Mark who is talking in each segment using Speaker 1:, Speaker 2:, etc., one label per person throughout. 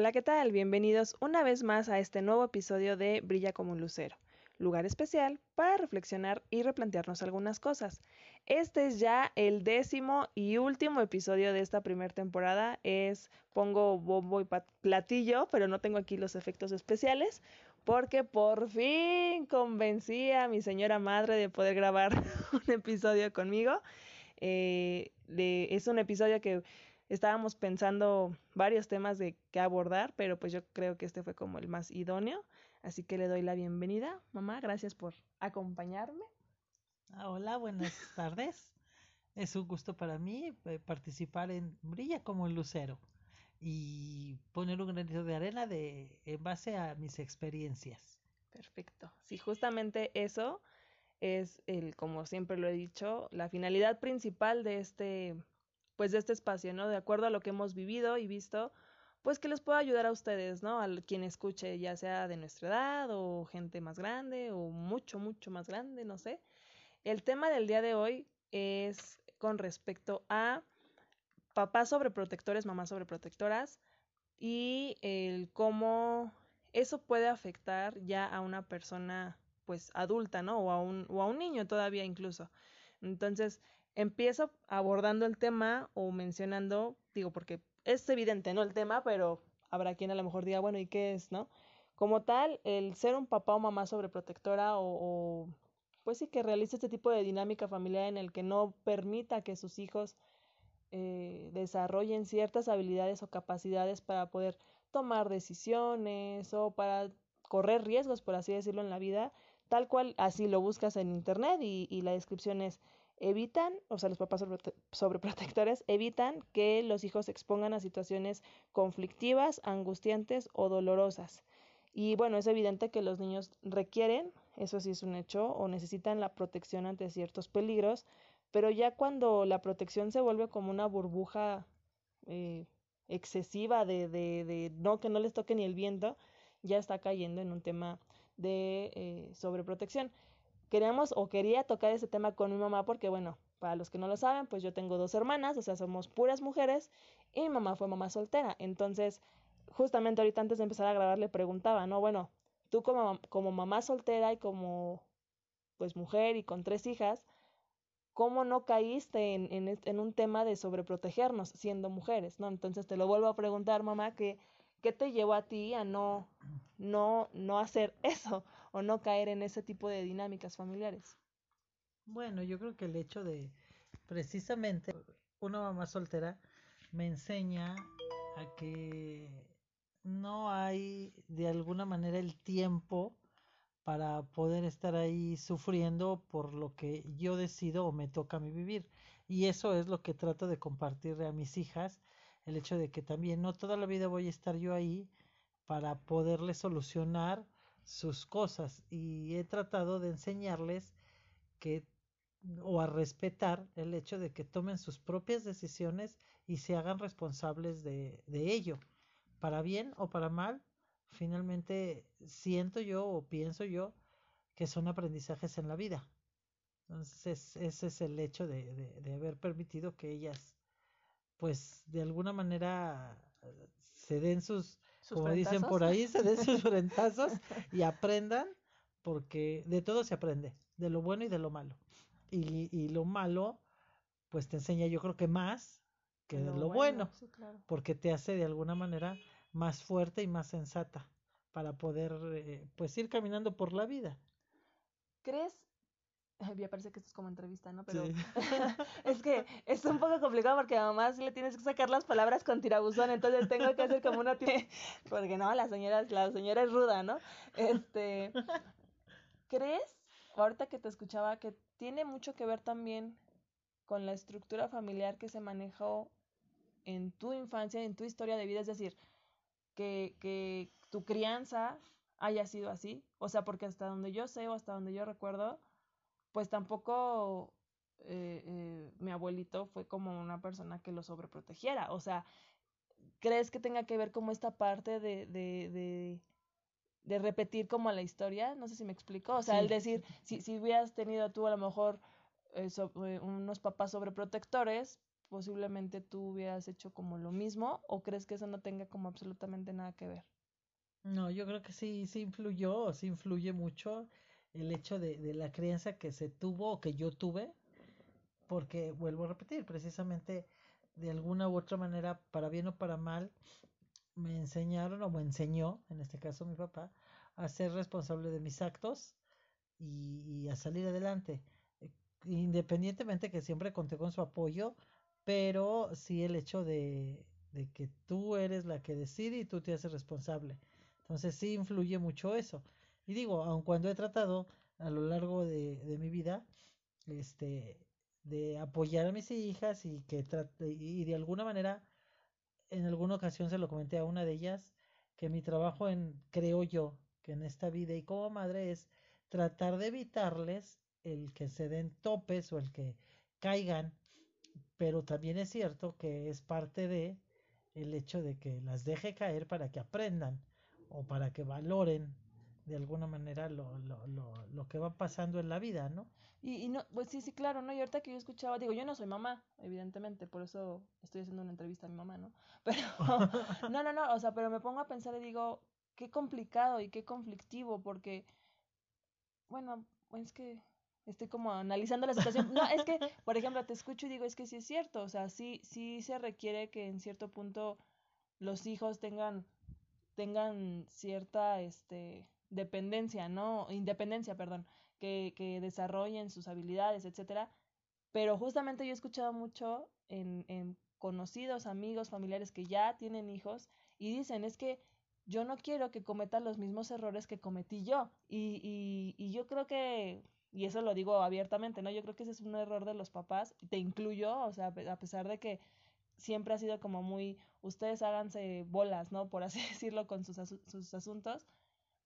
Speaker 1: Hola, ¿qué tal? Bienvenidos una vez más a este nuevo episodio de Brilla como un lucero, lugar especial para reflexionar y replantearnos algunas cosas. Este es ya el décimo y último episodio de esta primera temporada. Es pongo bombo y platillo, pero no tengo aquí los efectos especiales porque por fin convencí a mi señora madre de poder grabar un episodio conmigo. Eh, es un episodio que estábamos pensando varios temas de qué abordar, pero pues yo creo que este fue como el más idóneo. Así que le doy la bienvenida. Mamá, gracias por acompañarme.
Speaker 2: Ah, hola, buenas tardes. Es un gusto para mí eh, participar en Brilla como el Lucero y poner un granito de arena de, en base a mis experiencias.
Speaker 1: Perfecto. Sí, justamente eso es el, como siempre lo he dicho, la finalidad principal de este pues de este espacio, ¿no? De acuerdo a lo que hemos vivido y visto, pues que les pueda ayudar a ustedes, ¿no? A quien escuche, ya sea de nuestra edad o gente más grande o mucho, mucho más grande, no sé. El tema del día de hoy es con respecto a papás sobreprotectores, mamás sobreprotectoras y el cómo eso puede afectar ya a una persona pues adulta, ¿no? O a un, o a un niño todavía incluso. Entonces, empiezo abordando el tema o mencionando, digo, porque es evidente, ¿no? El tema, pero habrá quien a lo mejor diga, bueno, ¿y qué es, no? Como tal, el ser un papá o mamá sobreprotectora o, o pues sí, que realice este tipo de dinámica familiar en el que no permita que sus hijos eh, desarrollen ciertas habilidades o capacidades para poder tomar decisiones o para correr riesgos, por así decirlo, en la vida, tal cual así lo buscas en internet y, y la descripción es evitan, o sea, los papás sobreprotectores evitan que los hijos se expongan a situaciones conflictivas, angustiantes o dolorosas. Y bueno, es evidente que los niños requieren, eso sí es un hecho, o necesitan la protección ante ciertos peligros, pero ya cuando la protección se vuelve como una burbuja eh, excesiva de, de, de, no que no les toque ni el viento, ya está cayendo en un tema de eh, sobreprotección queríamos o quería tocar ese tema con mi mamá porque, bueno, para los que no lo saben, pues yo tengo dos hermanas, o sea, somos puras mujeres y mi mamá fue mamá soltera. Entonces, justamente ahorita antes de empezar a grabar le preguntaba, ¿no? Bueno, tú como, como mamá soltera y como pues mujer y con tres hijas, ¿cómo no caíste en, en, un tema de sobreprotegernos siendo mujeres, ¿no? Entonces te lo vuelvo a preguntar, mamá, que ¿qué te llevó a ti a no, no, no hacer eso o no caer en ese tipo de dinámicas familiares?
Speaker 2: Bueno, yo creo que el hecho de precisamente una mamá soltera me enseña a que no hay de alguna manera el tiempo para poder estar ahí sufriendo por lo que yo decido o me toca a mí vivir. Y eso es lo que trato de compartirle a mis hijas el hecho de que también no toda la vida voy a estar yo ahí para poderles solucionar sus cosas y he tratado de enseñarles que o a respetar el hecho de que tomen sus propias decisiones y se hagan responsables de, de ello, para bien o para mal, finalmente siento yo o pienso yo que son aprendizajes en la vida. Entonces ese es el hecho de, de, de haber permitido que ellas pues de alguna manera se den sus, como dicen por ahí, se den sus frentazos y aprendan, porque de todo se aprende, de lo bueno y de lo malo. Y, y lo malo, pues te enseña yo creo que más que de lo, bueno, porque te hace de alguna manera más fuerte y más sensata para poder eh, pues ir caminando por la vida.
Speaker 1: ¿Crees me parece que esto es como entrevista, ¿no? Pero es que es un poco complicado porque además le tienes que sacar las palabras con tirabuzón, entonces tengo que hacer como una porque no, la señora, la señora es ruda, ¿no? Este, ¿crees, ahorita que te escuchaba, que tiene mucho que ver también con la estructura familiar que se manejó en tu infancia, en tu historia de vida? Es decir, que, que tu crianza haya sido así, o sea, porque hasta donde yo sé o hasta donde yo recuerdo, pues tampoco eh, eh, mi abuelito fue como una persona que lo sobreprotegiera. O sea, ¿crees que tenga que ver como esta parte de, de, de, de repetir como la historia? No sé si me explico. O sea, sí. el decir, si, si hubieras tenido tú a lo mejor eh, so, unos papás sobreprotectores, posiblemente tú hubieras hecho como lo mismo o crees que eso no tenga como absolutamente nada que ver?
Speaker 2: No, yo creo que sí, sí influyó, sí influye mucho el hecho de, de la crianza que se tuvo o que yo tuve, porque vuelvo a repetir, precisamente de alguna u otra manera, para bien o para mal, me enseñaron o me enseñó, en este caso mi papá, a ser responsable de mis actos y, a salir adelante. Independientemente que siempre conté con su apoyo, pero sí el hecho de, de que tú eres la que decide y tú te haces responsable. Entonces sí influye mucho eso. Y digo, aun cuando he tratado a lo largo de, de mi vida, este, de apoyar a mis hijas y que y de alguna manera en alguna ocasión se lo comenté a una de ellas que mi trabajo en creo yo que en esta vida y como madre es tratar de evitarles el que se den topes o el que caigan pero también es cierto que es parte de el hecho de que las deje caer para que aprendan o para que valoren de alguna manera lo, lo, lo, lo que va pasando en la vida, ¿no?
Speaker 1: Y, y no, pues sí, sí, claro, ¿no? Y ahorita que yo escuchaba, digo, yo no soy mamá, evidentemente, por eso estoy haciendo una entrevista a mi mamá, ¿no? Pero, no, no, no, o sea, pero me pongo a pensar y digo, qué complicado y qué conflictivo, porque, bueno, es que estoy como analizando la situación. No, es que, por ejemplo, te escucho y digo, es que sí es cierto, o sea, sí, sí se requiere que en cierto punto los hijos tengan, tengan cierta, este, dependencia, ¿no? Independencia, perdón que, que desarrollen sus habilidades, etcétera. Pero justamente yo he escuchado mucho en, en conocidos, amigos, familiares que ya tienen hijos y dicen, es que yo no quiero que cometan los mismos errores que cometí yo. Y, y, y yo creo que, y eso lo digo abiertamente, ¿no? Yo creo que ese es un error de los papás, te incluyo, o sea, a pesar de que siempre ha sido como muy, ustedes háganse bolas, ¿no? Por así decirlo, con sus, sus asuntos,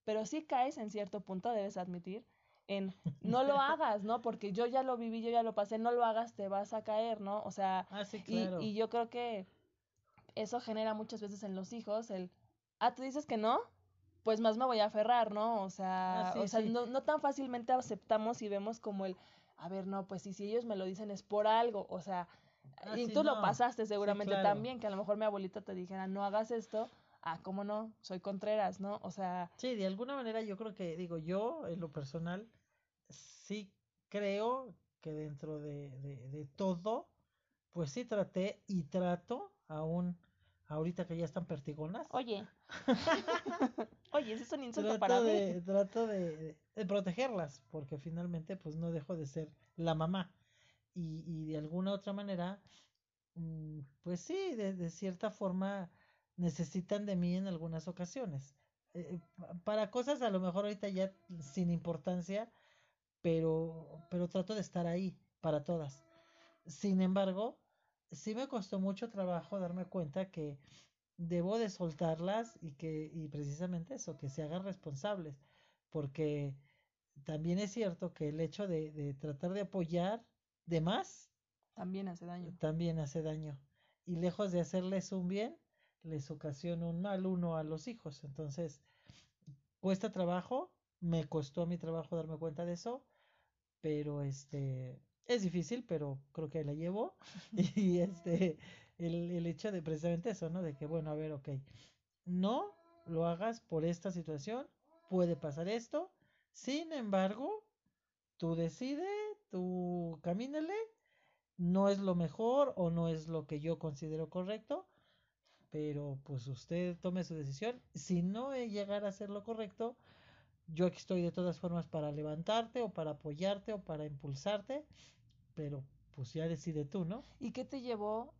Speaker 1: pero sí caes en cierto punto, debes admitir, en no lo hagas, ¿no? Porque yo ya lo viví, yo ya lo pasé, no lo hagas, te vas a caer, ¿no? O sea,
Speaker 2: ah, claro.
Speaker 1: y, y yo creo que eso genera muchas veces en los hijos el, ah, tú dices que no, pues más me voy a aferrar, ¿no? O sea, ah, o sea no, no tan fácilmente aceptamos y vemos como el, a ver, no, pues sí, si ellos me lo dicen es por algo, o sea, ah, y tú lo pasaste seguramente también, que a lo mejor mi abuelita te dijera, no hagas esto, ah, ¿cómo no? Soy Contreras, ¿no? O sea...
Speaker 2: Sí, de alguna manera yo creo que, digo, yo en lo personal, sí creo que dentro de, de, de todo, pues sí traté y trato aún ahorita que ya están pertigonas.
Speaker 1: Oye. Oye, eso es un insulto para
Speaker 2: mí. Trato de, de, protegerlas, porque finalmente pues no dejo de ser la mamá. Y, y de alguna otra manera, mm, pues sí, de, de cierta forma necesitan de mí en algunas ocasiones. Eh, para cosas a lo mejor ahorita ya sin importancia, pero, pero trato de estar ahí para todas. Sin embargo, sí me costó mucho trabajo darme cuenta que debo de soltarlas y que, y precisamente eso, que se hagan responsables, porque también es cierto que el hecho de, de tratar de apoyar de más
Speaker 1: también hace daño.
Speaker 2: También hace daño. Y lejos de hacerles un bien, les ocasiona un mal uno a los hijos. Entonces, cuesta trabajo, me costó a mi trabajo darme cuenta de eso, pero este es difícil, pero creo que la llevo. y este, el, el hecho de precisamente eso, ¿no? De que, bueno, a ver, ok, no lo hagas por esta situación, puede pasar esto, sin embargo, tú decides, tú camínale, no es lo mejor o no es lo que yo considero correcto, pero pues usted tome su decisión. Si no llegar a hacer lo correcto, yo aquí estoy de todas formas para levantarte o para apoyarte o para impulsarte, pero pues ya decide tú, ¿no?
Speaker 1: ¿Y qué te llevó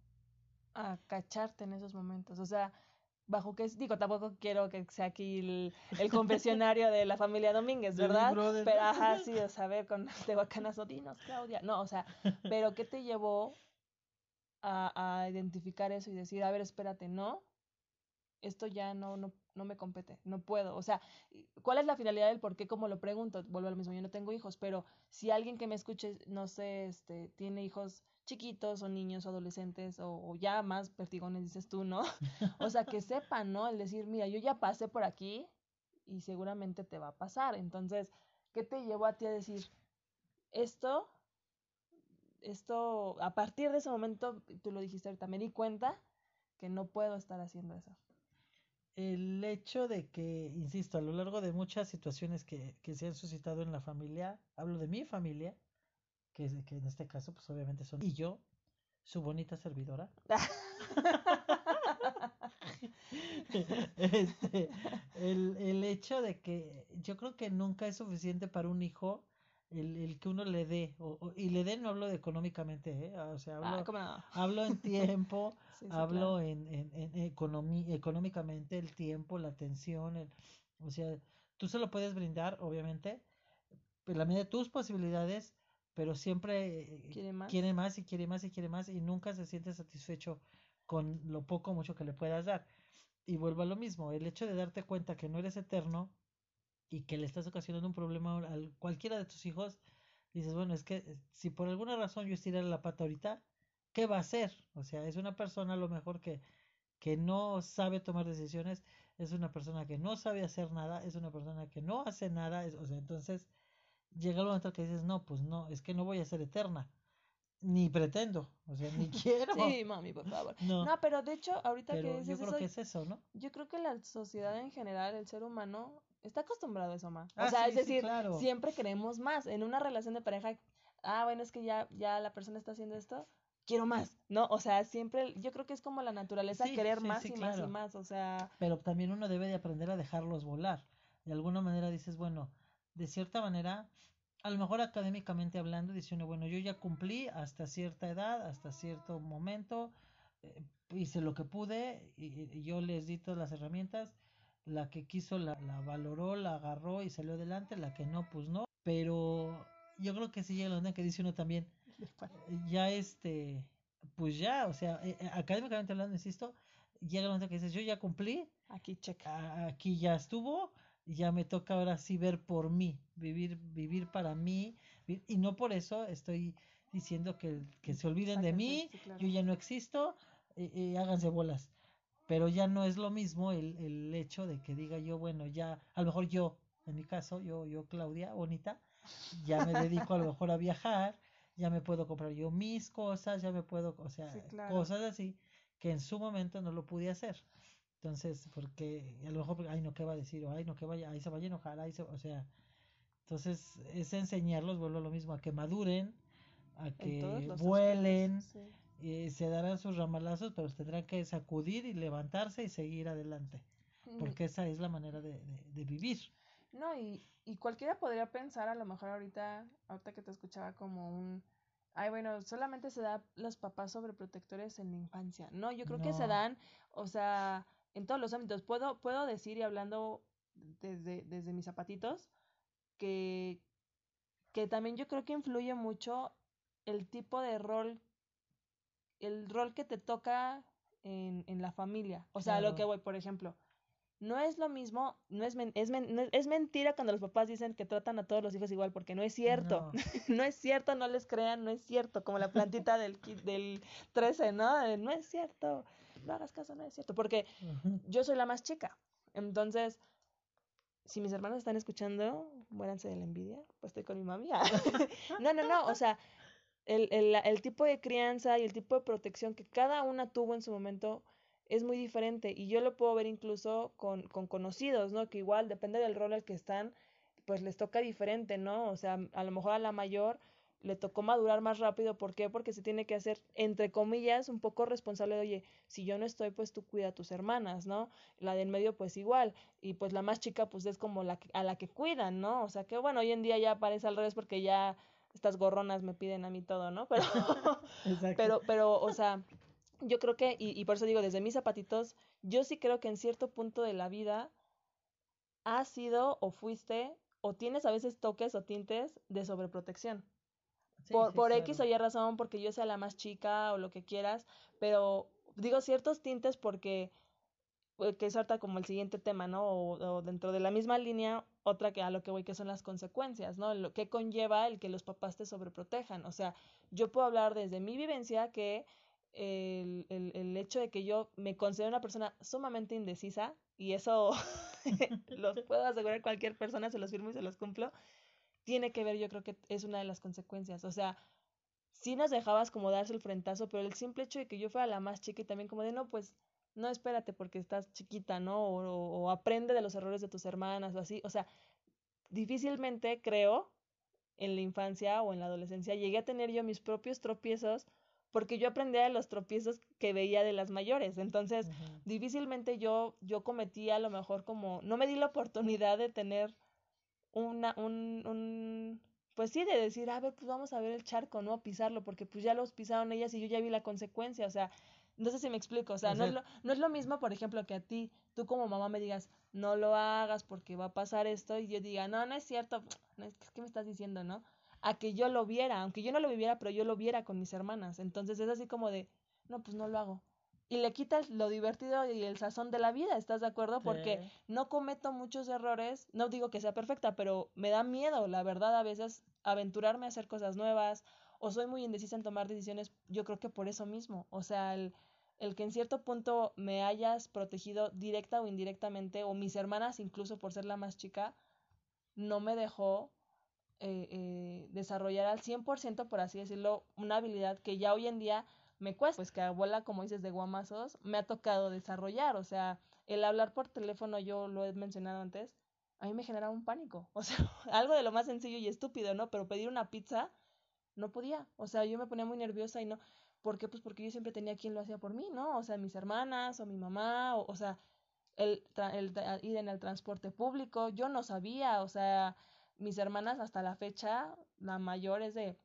Speaker 1: a cacharte en esos momentos? O sea, bajo qué digo, tampoco quiero que sea aquí el, el confesionario de la familia Domínguez, ¿verdad? pero ajá, sí, o sea, ver con Tehuacanas Odinos, Claudia. No, o sea, pero ¿qué te llevó a, identificar eso y decir, a ver, espérate, no, esto ya no, no, no me compete, no puedo. O sea, ¿cuál es la finalidad del por qué? Como lo pregunto, vuelvo al mismo, yo no tengo hijos, pero si alguien que me escuche, no sé, este, tiene hijos chiquitos o niños o adolescentes o, ya más pertigones, dices tú, ¿no? o sea, que sepan, ¿no? El decir, mira, yo ya pasé por aquí y seguramente te va a pasar. Entonces, ¿qué te llevó a ti a decir, esto esto, a partir de ese momento, tú lo dijiste ahorita, me di cuenta que no puedo estar haciendo eso.
Speaker 2: El hecho de que, insisto, a lo largo de muchas situaciones que, que se han suscitado en la familia, hablo de mi familia, que, que en este caso, pues obviamente son, y yo, su bonita servidora. este, el, el hecho de que yo creo que nunca es suficiente para un hijo el, el que uno le dé, o, y le dé no hablo de económicamente, ¿eh? o sea, hablo,
Speaker 1: Ah,
Speaker 2: hablo en tiempo,
Speaker 1: Sí, sí,
Speaker 2: hablo
Speaker 1: claro.
Speaker 2: en, en, en económicamente, el tiempo, la atención, el- o sea, tú se lo puedes brindar, obviamente, en la medida de tus posibilidades, pero siempre eh,
Speaker 1: ¿Quiere más?
Speaker 2: quiere más y quiere más y quiere más y nunca se siente satisfecho con lo poco o mucho que le puedas dar. Y vuelvo a lo mismo, el hecho de darte cuenta que no eres eterno y que le estás ocasionando un problema a cualquiera de tus hijos, dices, bueno, es que eh, si por alguna razón yo estirara la pata ahorita, ¿qué va a hacer? O sea, es una persona a lo mejor que, que no sabe tomar decisiones, es una persona que no sabe hacer nada, es una persona que no hace nada, es, o sea, entonces llega el momento que dices, no, pues no, es que no voy a ser eterna, ni pretendo, o sea, ni quiero.
Speaker 1: Sí, mami, por favor.
Speaker 2: No,
Speaker 1: No, pero de hecho, ahorita
Speaker 2: pero
Speaker 1: que
Speaker 2: yo
Speaker 1: dices
Speaker 2: creo
Speaker 1: eso,
Speaker 2: que es eso, ¿no?
Speaker 1: yo creo que la sociedad en general, el ser humano, está acostumbrado a eso, ma.
Speaker 2: Ah,
Speaker 1: o sea,
Speaker 2: sí,
Speaker 1: es
Speaker 2: sí,
Speaker 1: decir,
Speaker 2: claro.
Speaker 1: siempre queremos más. En una relación de pareja, ah, bueno, es que ya, ya la persona está haciendo esto, quiero más, ¿no? O sea, siempre, yo creo que es como la naturaleza
Speaker 2: Sí,
Speaker 1: querer más y más y más, o sea,
Speaker 2: pero también uno debe de aprender a dejarlos volar. De alguna manera dices, bueno, de cierta manera, a lo mejor académicamente hablando, dice uno, bueno, yo ya cumplí hasta cierta edad, hasta cierto momento, eh, hice lo que pude y, y yo les di todas las herramientas, la que quiso la, la valoró, la agarró y salió adelante, la que no, pues no, pero yo creo que sí llega la onda que dice uno también, ya este, pues ya, o sea, eh, eh, académicamente hablando, insisto, llega el momento que dices, yo ya cumplí,
Speaker 1: aquí checa.
Speaker 2: aquí ya estuvo, ya me toca ahora sí ver por mí, vivir, vivir para mí, y no por eso estoy diciendo que, que se olviden de mí,
Speaker 1: sí, claro.
Speaker 2: yo ya no existo, eh, eh, háganse bolas. Pero ya no es lo mismo el, el hecho de que diga yo, bueno, ya, a lo mejor yo, en mi caso, yo, yo Claudia, bonita, ya me dedico a lo mejor a viajar, ya me puedo comprar yo mis cosas, ya me puedo, o sea,
Speaker 1: Sí, claro.
Speaker 2: cosas así que en su momento no lo pude hacer. Entonces, porque a lo mejor, ay, no, ¿qué va a decir? O, ay, no, ¿qué vaya? Ahí se vaya a enojar, ahí se, o sea, entonces es enseñarlos, vuelvo a lo mismo, a que maduren, a que vuelen,
Speaker 1: sí.
Speaker 2: Y se darán sus ramalazos, pero tendrán que sacudir y levantarse y seguir adelante, porque esa es la manera de, de, de vivir.
Speaker 1: No, y, y cualquiera podría pensar a lo mejor ahorita, ahorita que te escuchaba como un, ay, bueno, solamente se da los papás sobreprotectores en la infancia. No, yo creo que se dan, o sea, en todos los ámbitos. Puedo, puedo decir y hablando desde, desde mis zapatitos, que, que también yo creo que influye mucho el tipo de rol, el rol que te toca en, en la familia. O sea, lo que voy, por ejemplo, no es lo mismo, no es, men- es, men- no es, mentira cuando los papás dicen que tratan a todos los hijos igual, porque no es cierto.
Speaker 2: No.
Speaker 1: No, es cierto, no les crean, no es cierto. Como la plantita del, del 13, ¿no? No es cierto, no hagas caso, no es cierto. Porque yo soy la más chica. Entonces, si mis hermanos están escuchando, muéranse de la envidia, pues estoy con mi mami. no, no, no, o sea, el, el, el tipo de crianza y el tipo de protección que cada una tuvo en su momento es muy diferente. Y yo lo puedo ver incluso con, con conocidos, ¿no? Que igual, depende del rol al que están, pues les toca diferente, ¿no? O sea, a lo mejor a la mayor le tocó madurar más rápido. ¿Por qué? Porque se tiene que hacer, entre comillas, un poco responsable de, oye, si yo no estoy, pues tú cuida a tus hermanas, ¿no? La del medio, pues igual. Y pues la más chica, pues es como la que- a la que cuidan, ¿no? O sea que bueno, hoy en día ya parece al revés porque ya estas gorronas me piden a mí todo, ¿no? Pero, pero, pero, o sea, yo creo que, y, y por eso digo, desde mis zapatitos, yo sí creo que en cierto punto de la vida has sido o fuiste o tienes a veces toques o tintes de sobreprotección
Speaker 2: Sí,
Speaker 1: por,
Speaker 2: sí,
Speaker 1: por X o. Y razón, porque yo sea la más chica o lo que quieras, pero digo ciertos tintes porque, eh, que es como el siguiente tema, ¿no? O, o dentro de la misma línea, otra que a lo que voy, que son las consecuencias, ¿no? Lo que conlleva el que los papás te sobreprotejan. O sea, yo puedo hablar desde mi vivencia que el, el, el hecho de que yo me considero una persona sumamente indecisa, y eso los puedo asegurar cualquier persona, se los firmo y se los cumplo, tiene que ver, yo creo que es una de las consecuencias. O sea, sí nos dejabas como darse el frentazo, pero el simple hecho de que yo fuera la más chica y también como de, no, pues, no espérate porque estás chiquita, ¿no? O, o aprende de los errores de tus hermanas o así. O sea, difícilmente creo en la infancia o en la adolescencia llegué a tener yo mis propios tropiezos porque yo aprendía de los tropiezos que veía de las mayores. Entonces, difícilmente yo, yo cometía a lo mejor como, no me di la oportunidad de tener una, un, un, pues sí, de decir, a ver, pues vamos a ver el charco, ¿no? Pisarlo, porque pues ya los pisaron ellas y yo ya vi la consecuencia, o sea, no sé si me explico, o sea, no, es lo, no es lo mismo, por ejemplo, que a ti, tú como mamá me digas, no lo hagas porque va a pasar esto, y yo diga, no, no es cierto, no, es que me estás diciendo, ¿no? a que yo lo viera, aunque yo no lo viviera, pero yo lo viera con mis hermanas. Entonces es así como de, no, pues no lo hago. Y le quitas lo divertido y el sazón de la vida, ¿estás de acuerdo? Porque no cometo muchos errores, no digo que sea perfecta, pero me da miedo, la verdad, a veces aventurarme a hacer cosas nuevas o soy muy indecisa en tomar decisiones, yo creo que por eso mismo, o sea, el, el que en cierto punto me hayas protegido directa o indirectamente, o mis hermanas incluso por ser la más chica, no me dejó eh, eh, desarrollar al 100%, por así decirlo, una habilidad que ya hoy en día me cuesta, pues que abuela, como dices, de guamazos, me ha tocado desarrollar, o sea, el hablar por teléfono, yo lo he mencionado antes, a mí me generaba un pánico, o sea, algo de lo más sencillo y estúpido, ¿no? Pero pedir una pizza, no podía, o sea, yo me ponía muy nerviosa y no, ¿por qué? Pues porque yo siempre tenía quien lo hacía por mí, ¿no? O sea, mis hermanas o mi mamá, o, o sea, el, el, ir en el transporte público, yo no sabía, o sea, mis hermanas hasta la fecha, la mayor es de,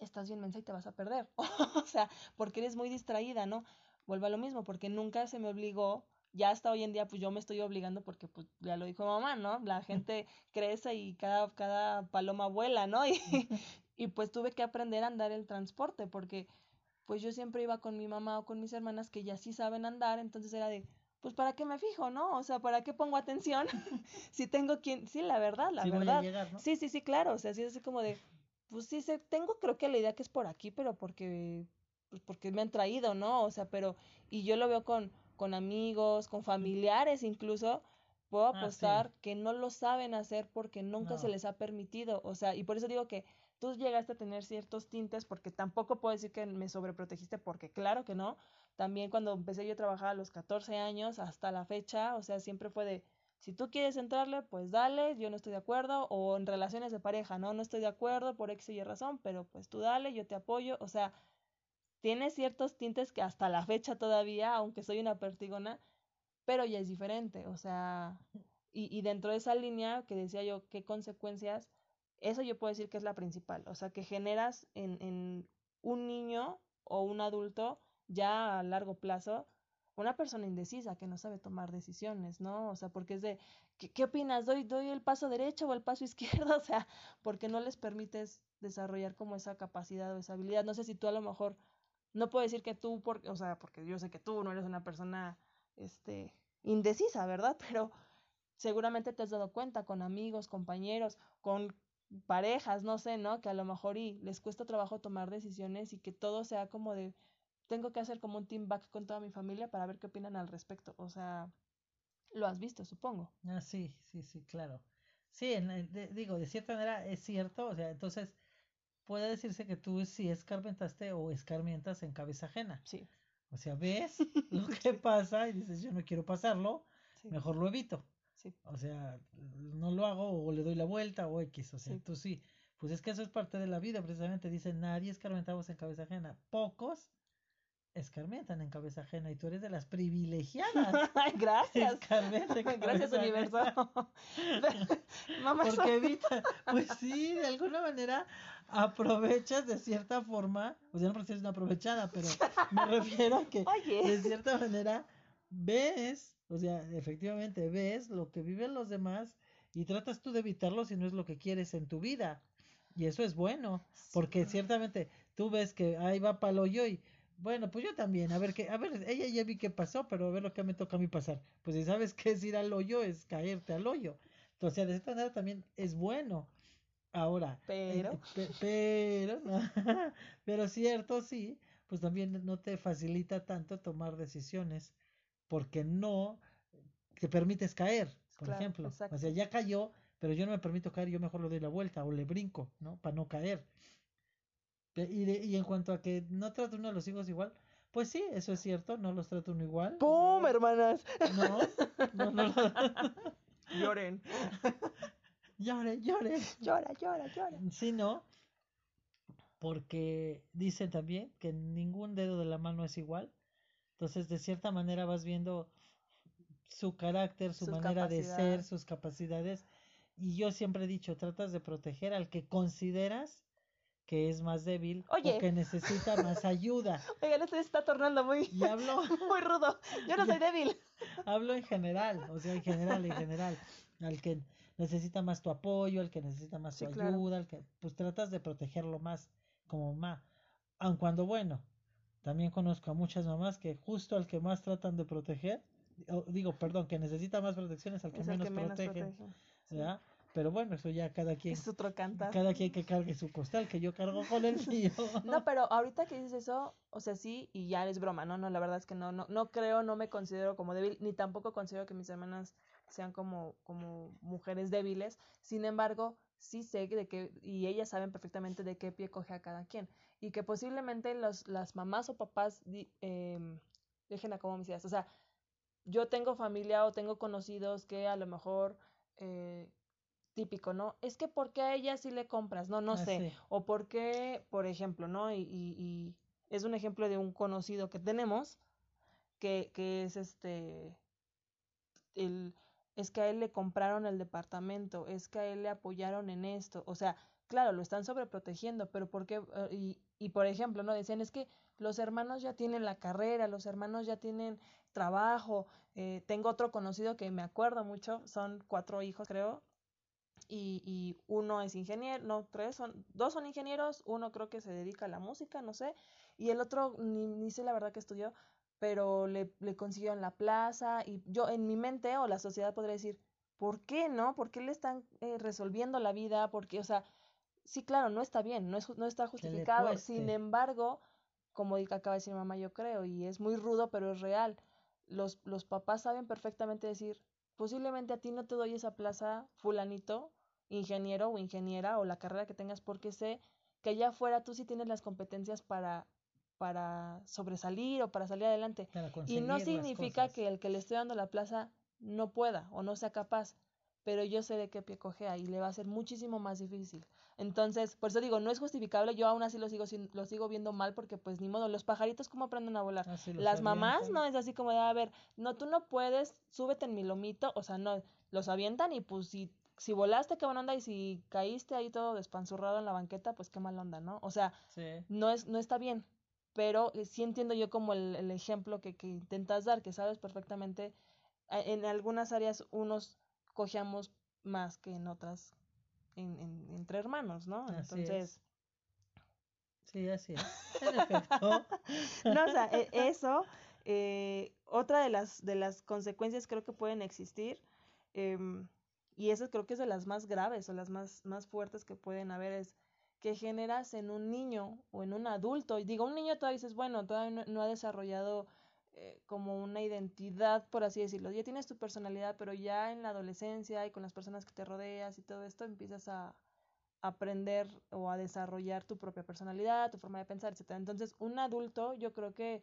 Speaker 1: estás bien mensa y te vas a perder. o sea, porque eres muy distraída, ¿no? Vuelvo a lo mismo, porque nunca se me obligó, ya hasta hoy en día pues yo me estoy obligando porque pues ya lo dijo mamá, ¿no? La gente crece y cada, cada paloma vuela, ¿no? Y, y pues tuve que aprender a andar el transporte porque pues yo siempre iba con mi mamá o con mis hermanas que ya sí saben andar, entonces era de, pues para qué me fijo, ¿no? O sea, ¿para qué pongo atención? si tengo quien, sí, la verdad, la verdad. Sí, sí, sí, claro, o sea, sí es así como de, pues sí, sé, tengo creo que la idea que es por aquí, pero porque, pues porque me han traído, ¿no? O sea, pero, y yo lo veo con, con amigos, con familiares incluso, puedo ah, apostar que no lo saben hacer porque nunca se les ha permitido, o sea, y por eso digo que tú llegaste a tener ciertos tintes porque tampoco puedo decir que me sobreprotegiste porque claro que no. También cuando empecé yo a trabajar a los 14 años hasta la fecha, o sea, siempre fue de, si tú quieres entrarle, pues dale, yo no estoy de acuerdo, o en relaciones de pareja, no, no estoy de acuerdo por X y razón, pero pues tú dale, yo te apoyo, o sea, tiene ciertos tintes que hasta la fecha todavía, aunque soy una pertigona, pero ya es diferente, o sea, y, y dentro de esa línea que decía yo, qué consecuencias, eso yo puedo decir que es la principal, o sea, que generas en, en un niño o un adulto ya a largo plazo una persona indecisa que no sabe tomar decisiones, ¿no? O sea, porque es de, ¿qué, qué opinas? ¿Doy, ¿Doy el paso derecho o el paso izquierdo? O sea, porque no les permites desarrollar como esa capacidad o esa habilidad. No sé si tú a lo mejor, no puedo decir que tú, porque, o sea, porque yo sé que tú no eres una persona, este, indecisa, ¿verdad? Pero seguramente te has dado cuenta con amigos, compañeros, con parejas, no sé, ¿no? Que a lo mejor y les cuesta trabajo tomar decisiones y que todo sea como de, tengo que hacer como un team back con toda mi familia para ver qué opinan al respecto. O sea, lo has visto, supongo.
Speaker 2: Ah, sí, sí, sí, claro. Sí, digo, de cierta manera es cierto, o sea, entonces puede decirse que tú sí escarmentaste o escarmientas en cabeza ajena.
Speaker 1: Sí.
Speaker 2: O sea, ves lo que pasa y dices, yo no quiero pasarlo, mejor lo evito. O sea, no lo hago o le doy la vuelta o X. O sea, tú sí. Pues es que eso es parte de la vida, precisamente. Dice, nadie escarmentamos en cabeza ajena. Pocos escarmientan en cabeza ajena y tú eres de las privilegiadas.
Speaker 1: Gracias. Gracias, universo.
Speaker 2: Mamá Porque evita, pues sí, de alguna manera aprovechas de cierta forma, o sea, no porque una aprovechada, pero me refiero a que de cierta manera ves o sea, efectivamente ves lo que viven los demás y tratas tú de evitarlo si no es lo que quieres en tu vida. Y eso es bueno, porque ciertamente tú ves que ahí va palo yo y bueno, pues yo también, a ver qué, a ver, ella ya vi qué pasó, pero a ver lo que me toca a mí pasar. Pues si sabes qué es ir al hoyo, es caerte al hoyo. Entonces, de esta manera también es bueno. Ahora,
Speaker 1: eh, pero,
Speaker 2: pero, pero cierto, sí, pues también no te facilita tanto tomar decisiones porque no te permites caer, por ejemplo. O sea, ya cayó, pero yo no me permito caer, yo mejor le doy la vuelta o le brinco, ¿no? Para no caer. Y, y en cuanto a que no trata uno a los hijos igual, pues sí, eso es cierto, no los trata uno igual.
Speaker 1: ¡Pum, hermanas!
Speaker 2: No, no, no.
Speaker 1: Lloren.
Speaker 2: lloren, lloren.
Speaker 1: Llora, llora, llora.
Speaker 2: Sí, no. Porque dicen también que ningún dedo de la mano es igual. Entonces, de cierta manera vas viendo su carácter, su manera de ser, sus capacidades. Y yo siempre he dicho, tratas de proteger al que consideras que es más débil o que necesita más ayuda.
Speaker 1: Oiga, se está tornando muy,
Speaker 2: y hablo,
Speaker 1: muy rudo. Yo no soy débil.
Speaker 2: Hablo en general, o sea, en general, en general. Al que necesita más tu apoyo, al que necesita más tu ayuda, al que pues tratas de protegerlo más como mamá. Aun cuando bueno, también conozco a muchas mamás que justo al que más tratan de proteger digo, perdón, que necesita más protección es al que, menos, protege. Pero bueno, eso ya cada quien.
Speaker 1: Es otro cantar.
Speaker 2: Cada quien que cargue su costal, que yo cargo con el mío.
Speaker 1: no, pero ahorita que dices eso, o sea, sí, y ya es broma, ¿no? No, la verdad es que no, no, no creo, no me considero como débil, ni tampoco considero que mis hermanas sean como, como mujeres débiles. Sin embargo, sí sé de que, y ellas saben perfectamente de qué pie coge a cada quien. Y que posiblemente los, las mamás o papás eh, dejen a como mis ideas. O sea, yo tengo familia o tengo conocidos que a lo mejor eh, típico, ¿no? Es que ¿por qué a ella sí le compras? No, no ah, sé. O por qué, por ejemplo, ¿no? Y, y, y, es un ejemplo de un conocido que tenemos que, que es este, el, es que a él le compraron el departamento, es que a él le apoyaron en esto, o sea, claro, lo están sobreprotegiendo, pero ¿por qué? Eh, y, y por ejemplo, ¿no? Decían, es que los hermanos ya tienen la carrera, los hermanos ya tienen trabajo. Eh, tengo otro conocido que me acuerdo mucho, son cuatro hijos, creo, y, y, uno es ingeniero, no, tres son, dos son ingenieros, uno creo que se dedica a la música, no sé, y el otro ni, ni sé la verdad que estudió, pero le, le consiguió en la plaza, y yo en mi mente o la sociedad podría decir, ¿por qué no? ¿Por qué le están eh, resolviendo la vida? Porque, o sea, sí, claro, no está bien, no, es, no está justificado, sin embargo, como acaba de decir mamá, yo creo, y es muy rudo, pero es real los, los papás saben perfectamente decir, posiblemente a ti no te doy esa plaza fulanito, ingeniero o ingeniera o la carrera que tengas porque sé que allá afuera tú sí tienes las competencias para para sobresalir o para salir adelante. y no significa que el que le esté dando la plaza no pueda o no sea capaz, pero yo sé de qué pie cojea y le va a ser muchísimo más difícil. Entonces, por eso digo, no es justificable, yo aún así lo sigo, lo sigo viendo mal porque pues ni modo, los pajaritos cómo aprenden a volar. Las mamás no es así como de, a ver, no, tú no puedes, súbete en mi lomito, o sea, no, los avientan y pues si, si volaste, qué buena onda, y si caíste ahí todo despanzurrado en la banqueta, pues qué mala onda, ¿no? O sea, no, es, no está bien, pero eh, sí entiendo yo como el, el ejemplo que, que intentas dar, que sabes perfectamente, en algunas áreas unos cojeamos más que en otras en, entre hermanos, ¿no? Entonces...
Speaker 2: Sí, así es. En efecto.
Speaker 1: no, o sea, e, eso, eh, otra de las, de las consecuencias creo que pueden existir, eh, y eso creo que es de las más graves o las más, más fuertes que pueden haber, es que generas en un niño o en un adulto, y digo, un niño todavía dices, bueno, todavía no ha desarrollado eh, como una identidad, por así decirlo. Ya tienes tu personalidad, pero ya en la adolescencia y con las personas que te rodeas y todo esto empiezas a aprender o a desarrollar tu propia personalidad, tu forma de pensar, etc. Entonces, un adulto, yo creo que,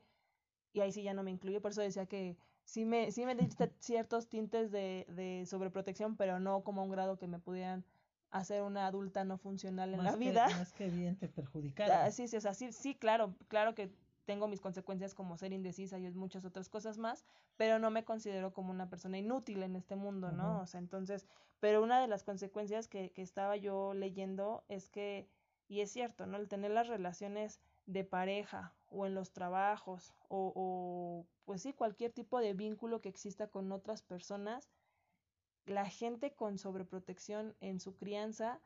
Speaker 1: y ahí sí ya no me incluye, por eso decía que sí me, sí me diste ciertos tintes de, de sobreprotección, pero no como un grado que me pudieran hacer una adulta no funcional en la vida.
Speaker 2: Más que bien te perjudicara.
Speaker 1: Ah, sí, sí, o sea, sí, sí, claro, claro que tengo mis consecuencias como ser indecisa y muchas otras cosas más, pero no me considero como una persona inútil en este mundo, ¿no? O sea, entonces, pero una de las consecuencias que, que estaba yo leyendo es que, y es cierto, ¿no? El tener las relaciones de pareja o en los trabajos o, o pues sí, cualquier tipo de vínculo que exista con otras personas, la gente con sobreprotección en su crianza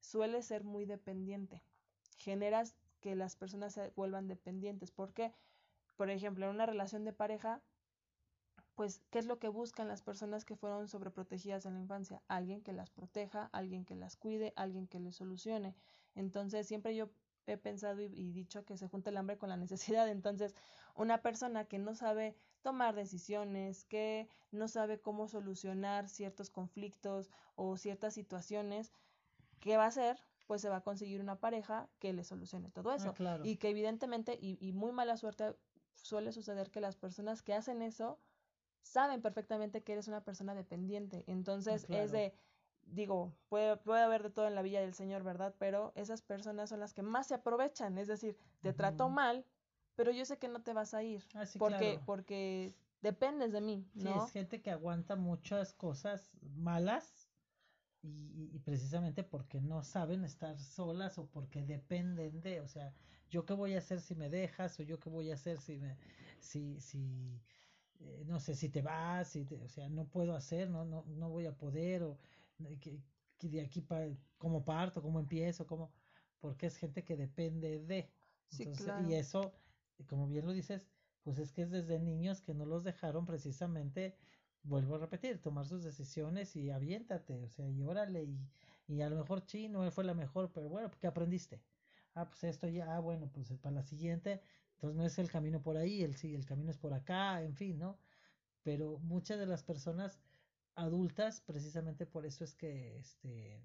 Speaker 1: suele ser muy dependiente. Generas que las personas se vuelvan dependientes. porque Por ejemplo, en una relación de pareja, pues, ¿qué es lo que buscan las personas que fueron sobreprotegidas en la infancia? Alguien que las proteja, alguien que las cuide, alguien que les solucione. Entonces, siempre yo he pensado y, y dicho que se junta el hambre con la necesidad. Entonces, una persona que no sabe tomar decisiones, que no sabe cómo solucionar ciertos conflictos o ciertas situaciones, ¿qué va a hacer? pues se va a conseguir una pareja que le solucione todo
Speaker 2: Ah,
Speaker 1: eso.
Speaker 2: claro.
Speaker 1: Y que evidentemente, y, y muy mala suerte, suele suceder que las personas que hacen eso saben perfectamente que eres una persona dependiente. Entonces
Speaker 2: Ah, claro.
Speaker 1: es de, digo, puede, puede haber de todo en la Villa del Señor, ¿verdad? Pero esas personas son las que más se aprovechan. Es decir, te trato
Speaker 2: Ujú.
Speaker 1: mal, pero yo sé que no te vas a ir.
Speaker 2: Ah, sí,
Speaker 1: porque,
Speaker 2: claro.
Speaker 1: porque dependes de mí,
Speaker 2: Sí,
Speaker 1: ¿no?
Speaker 2: es gente que aguanta muchas cosas malas y, y- precisamente porque no saben estar solas o porque dependen de, o sea, yo qué voy a hacer si me dejas o yo qué voy a hacer si me, si, si, eh, no sé, si te vas, si te- o sea, no puedo hacer, no, no, no voy a poder o eh, que, que de aquí para, cómo parto, cómo empiezo, cómo, porque es gente que depende de,
Speaker 1: Sí,
Speaker 2: entonces,
Speaker 1: claro.
Speaker 2: y eso, como bien lo dices, pues es que es desde niños que no los dejaron precisamente, vuelvo a repetir, tomar sus decisiones y aviéntate, o sea, y y, y a lo mejor sí, no fue la mejor, pero bueno, ¿qué aprendiste? Ah, pues esto ya, ah, bueno, pues para la siguiente, entonces no es el camino por ahí, el, sí, el camino es por acá, en fin, ¿no? Pero muchas de las personas adultas, precisamente por eso es que, este,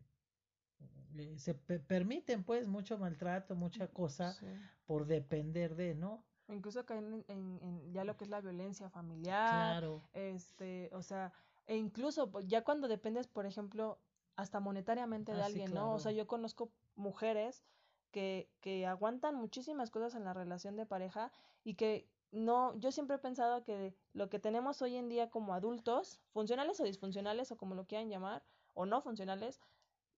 Speaker 2: se pe- permiten pues mucho maltrato, mucha cosa
Speaker 1: Sí.
Speaker 2: por depender de, ¿no?
Speaker 1: Incluso caen en, en- en ya lo que es la violencia familiar,
Speaker 2: Claro,
Speaker 1: este, o sea, e incluso pues, ya cuando dependes, por ejemplo, hasta monetariamente de
Speaker 2: Ah, sí,
Speaker 1: alguien, ¿no? O sea, yo conozco mujeres que, que aguantan muchísimas cosas en la relación de pareja y que no, yo siempre he pensado que lo que tenemos hoy en día como adultos, funcionales o disfuncionales o como lo quieran llamar, o no funcionales,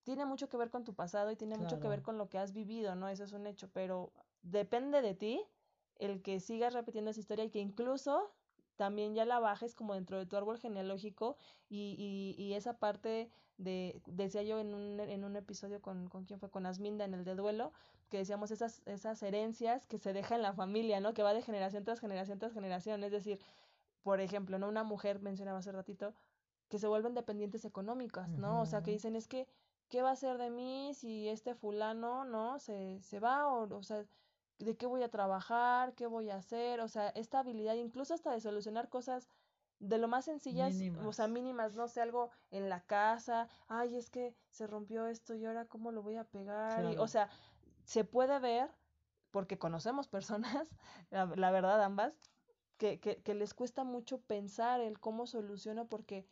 Speaker 1: tiene mucho que ver con tu pasado y tiene mucho que ver con lo que has vivido, ¿no? Eso es un hecho, pero depende de ti el que sigas repitiendo esa historia y que incluso también ya la bajes como dentro de tu árbol genealógico y, y, y esa parte de, decía yo en un, en un episodio con, con quién fue, con Asminda en el de duelo, que decíamos esas, esas herencias que se deja en la familia, ¿no? Que va de generación tras generación tras generación, es decir, por ejemplo, ¿no? Una mujer, mencionaba hace ratito, que se vuelven dependientes económicas, ¿no? O sea, que dicen, es que, ¿qué va a ser de mí si este fulano, ¿no? Se, se va, o, o sea, ¿de qué voy a trabajar? ¿Qué voy a hacer? O sea, esta habilidad, incluso hasta de solucionar cosas de lo más sencillas, o sea,
Speaker 2: Mínimas.
Speaker 1: mínimas, no sé, algo en la casa, ay, es que se rompió esto y ahora cómo lo voy a pegar, y, o sea, se puede ver, porque conocemos personas, la, la verdad, ambas, que, que, que les cuesta mucho pensar el cómo soluciono, porque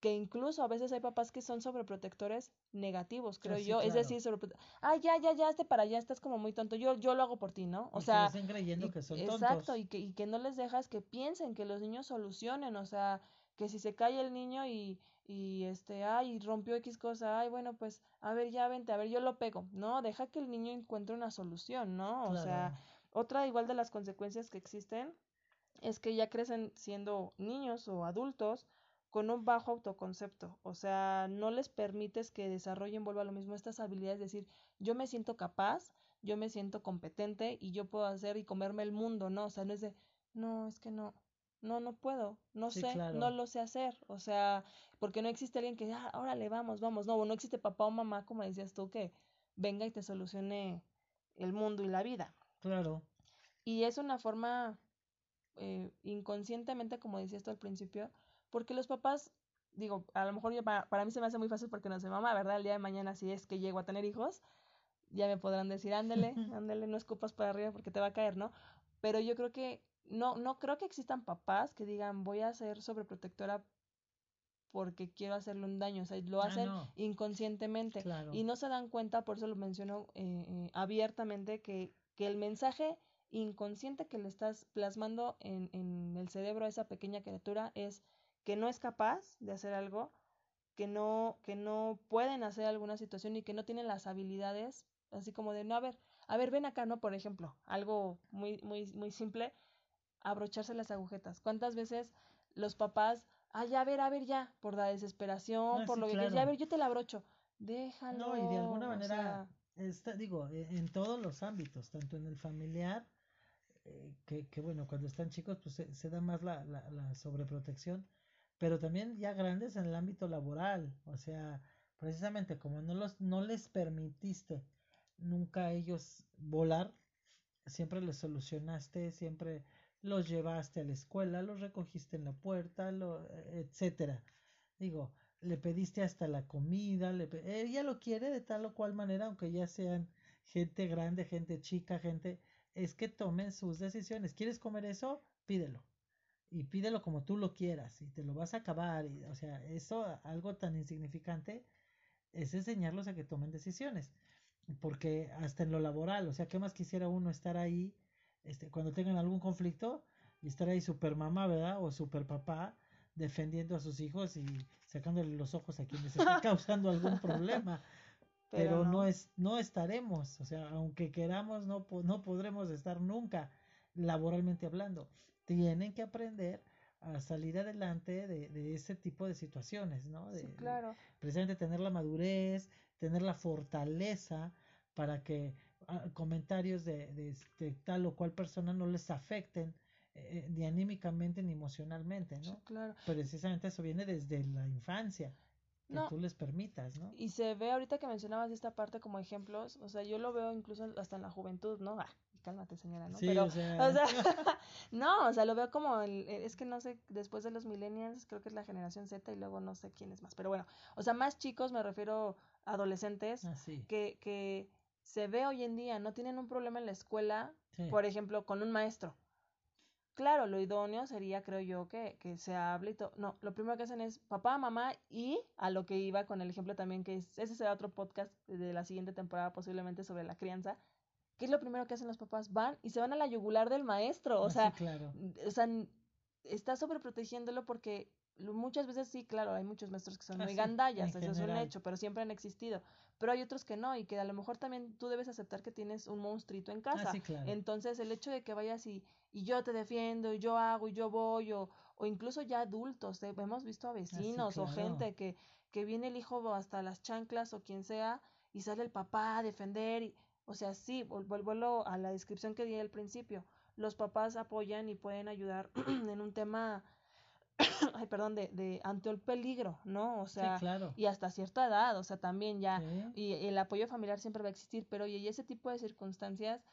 Speaker 1: que incluso a veces hay papás que son sobreprotectores negativos, creo
Speaker 2: sí,
Speaker 1: yo. Es decir, sobreprote- ah, ya, ya, ya, este para allá, estás como muy tonto. Yo, yo lo hago por ti, ¿no? O
Speaker 2: Y
Speaker 1: sea,
Speaker 2: creyendo
Speaker 1: y-
Speaker 2: que son
Speaker 1: exacto,
Speaker 2: tontos.
Speaker 1: y que, y que no les dejas que piensen, que los niños solucionen, o sea, que si se cae el niño y, y este, ay, rompió X cosa, ay, bueno, pues, a ver, ya vente, a ver, yo lo pego, ¿no? Deja que el niño encuentre una solución, ¿no? O sea, otra igual de las consecuencias que existen es que ya crecen siendo niños o adultos con un bajo autoconcepto, o sea, no les permites que desarrollen, vuelva a lo mismo, estas habilidades, de decir, yo me siento capaz, yo me siento competente y yo puedo hacer y comerme el mundo, ¿no? O sea, no es de, no, es que no, no, no puedo, no
Speaker 2: Sí,
Speaker 1: sé, no lo sé hacer, o sea, porque no existe alguien que, ah, órale, vamos, vamos, no, no existe papá o mamá, como decías tú, que venga y te solucione el mundo y la vida.
Speaker 2: Claro.
Speaker 1: Y es una forma eh, inconscientemente, como decías tú al principio, porque los papás, digo, a lo mejor yo, para, para mí se me hace muy fácil porque no sé mamá, ¿verdad? El día de mañana, si es que llego a tener hijos, ya me podrán decir, ándele, ándele, no escupas para arriba porque te va a caer, ¿no? Pero yo creo que, no, no creo que existan papás que digan, voy a ser sobreprotectora porque quiero hacerle un daño, o sea, lo
Speaker 2: Ah,
Speaker 1: hacen
Speaker 2: no.
Speaker 1: inconscientemente
Speaker 2: Claro.
Speaker 1: y no se dan cuenta, por eso lo menciono eh, eh, abiertamente, que, que el mensaje inconsciente que le estás plasmando en, en el cerebro a esa pequeña criatura es que no es capaz de hacer algo, que no, que no pueden hacer alguna situación y que no tienen las habilidades, así como de, no, a ver, a ver, ven acá, ¿no? Por ejemplo, algo muy, muy, muy simple, abrocharse las agujetas. ¿Cuántas veces los papás, ah, ya, a ver, a ver, ya, por la desesperación,
Speaker 2: Ah,
Speaker 1: por
Speaker 2: sí,
Speaker 1: lo que quieres, ya, a
Speaker 2: claro.
Speaker 1: ver, yo te la abrocho. Déjalo.
Speaker 2: No, y de alguna
Speaker 1: o
Speaker 2: manera,
Speaker 1: sea,
Speaker 2: está, digo, e- en todos los ámbitos, tanto en el familiar, eh, que, que bueno, cuando están chicos, pues se, se da más la, la, la sobreprotección, pero también ya grandes en el ámbito laboral, o sea, precisamente como no los, no les permitiste nunca a ellos volar, siempre les solucionaste, siempre los llevaste a la escuela, los recogiste en la puerta, lo, etcétera. Digo, le pediste hasta la comida, le ella lo quiere de tal o cual manera, aunque ya sean gente grande, gente chica, gente, es que tomen sus decisiones. ¿Quieres comer eso? Pídelo. Y pídelo como tú lo quieras y te lo vas a acabar. Y, o sea, eso, algo tan insignificante, es enseñarlos a que tomen decisiones. Porque hasta en lo laboral, o sea, ¿qué más quisiera uno estar ahí este, cuando tengan algún conflicto y estar ahí super mamá, ¿verdad? O super papá defendiendo a sus hijos y sacándole los ojos a quienes está causando algún problema. Pero, no. es, no estaremos, o sea, aunque queramos, no, no podremos estar nunca laboralmente hablando. Tienen que aprender a salir adelante de, de ese tipo de situaciones, ¿no?
Speaker 1: sí, claro.
Speaker 2: precisamente tener la madurez, tener la fortaleza para que ah, comentarios de, de, de, tal o cual persona no les afecten eh, ni anímicamente ni emocionalmente, ¿no?
Speaker 1: claro.
Speaker 2: Precisamente eso viene desde la infancia, que no. tú les permitas, ¿no?
Speaker 1: Y se ve ahorita que mencionabas esta parte como ejemplos, o sea, yo lo veo incluso hasta en la juventud, ¿no? Ah, cálmate señora, ¿no?
Speaker 2: Sí,
Speaker 1: Pero,
Speaker 2: o sea,
Speaker 1: o sea no, o sea, lo veo como, el, es que no sé, después de los millennials, creo que es la generación Z y luego no sé quién es más, pero bueno, o sea, más chicos, me refiero a adolescentes,
Speaker 2: ah, sí.
Speaker 1: que, que se ve hoy en día, no tienen un problema en la escuela,
Speaker 2: Sí.
Speaker 1: por ejemplo, con un maestro. Claro, lo idóneo sería, creo yo, que, que se hable y todo. No, lo primero que hacen es papá, mamá y a lo que iba con el ejemplo también, que es, ese será otro podcast de la siguiente temporada posiblemente sobre la crianza. ¿Qué es lo primero que hacen los papás? Van y se van a la yugular del maestro. O
Speaker 2: Ah,
Speaker 1: sea,
Speaker 2: sí, claro.
Speaker 1: o sea, está sobreprotegiéndolo porque muchas veces sí, claro, hay muchos maestros que son
Speaker 2: Ah,
Speaker 1: muy
Speaker 2: sí,
Speaker 1: gandallas, eso es un hecho, pero siempre han existido. Pero hay otros que no y que a lo mejor también tú debes aceptar que tienes un monstruito en casa.
Speaker 2: Ah, sí, claro.
Speaker 1: Entonces, el hecho de que vayas y, y yo te defiendo, y yo hago, y yo voy, o, o incluso ya adultos, eh, hemos visto a vecinos o
Speaker 2: claro.
Speaker 1: gente que, que viene el hijo hasta las chanclas o quien sea, y sale el papá a defender, y, o sea, sí, vuelvo a la descripción que di al principio, los papás apoyan y pueden ayudar en un tema, ay, perdón, de, de ante el peligro, ¿no? O sea,
Speaker 2: sí, claro.
Speaker 1: y hasta cierta edad, o sea, también ya,
Speaker 2: Sí.
Speaker 1: y el apoyo familiar siempre va a existir, pero y ese tipo de circunstancias,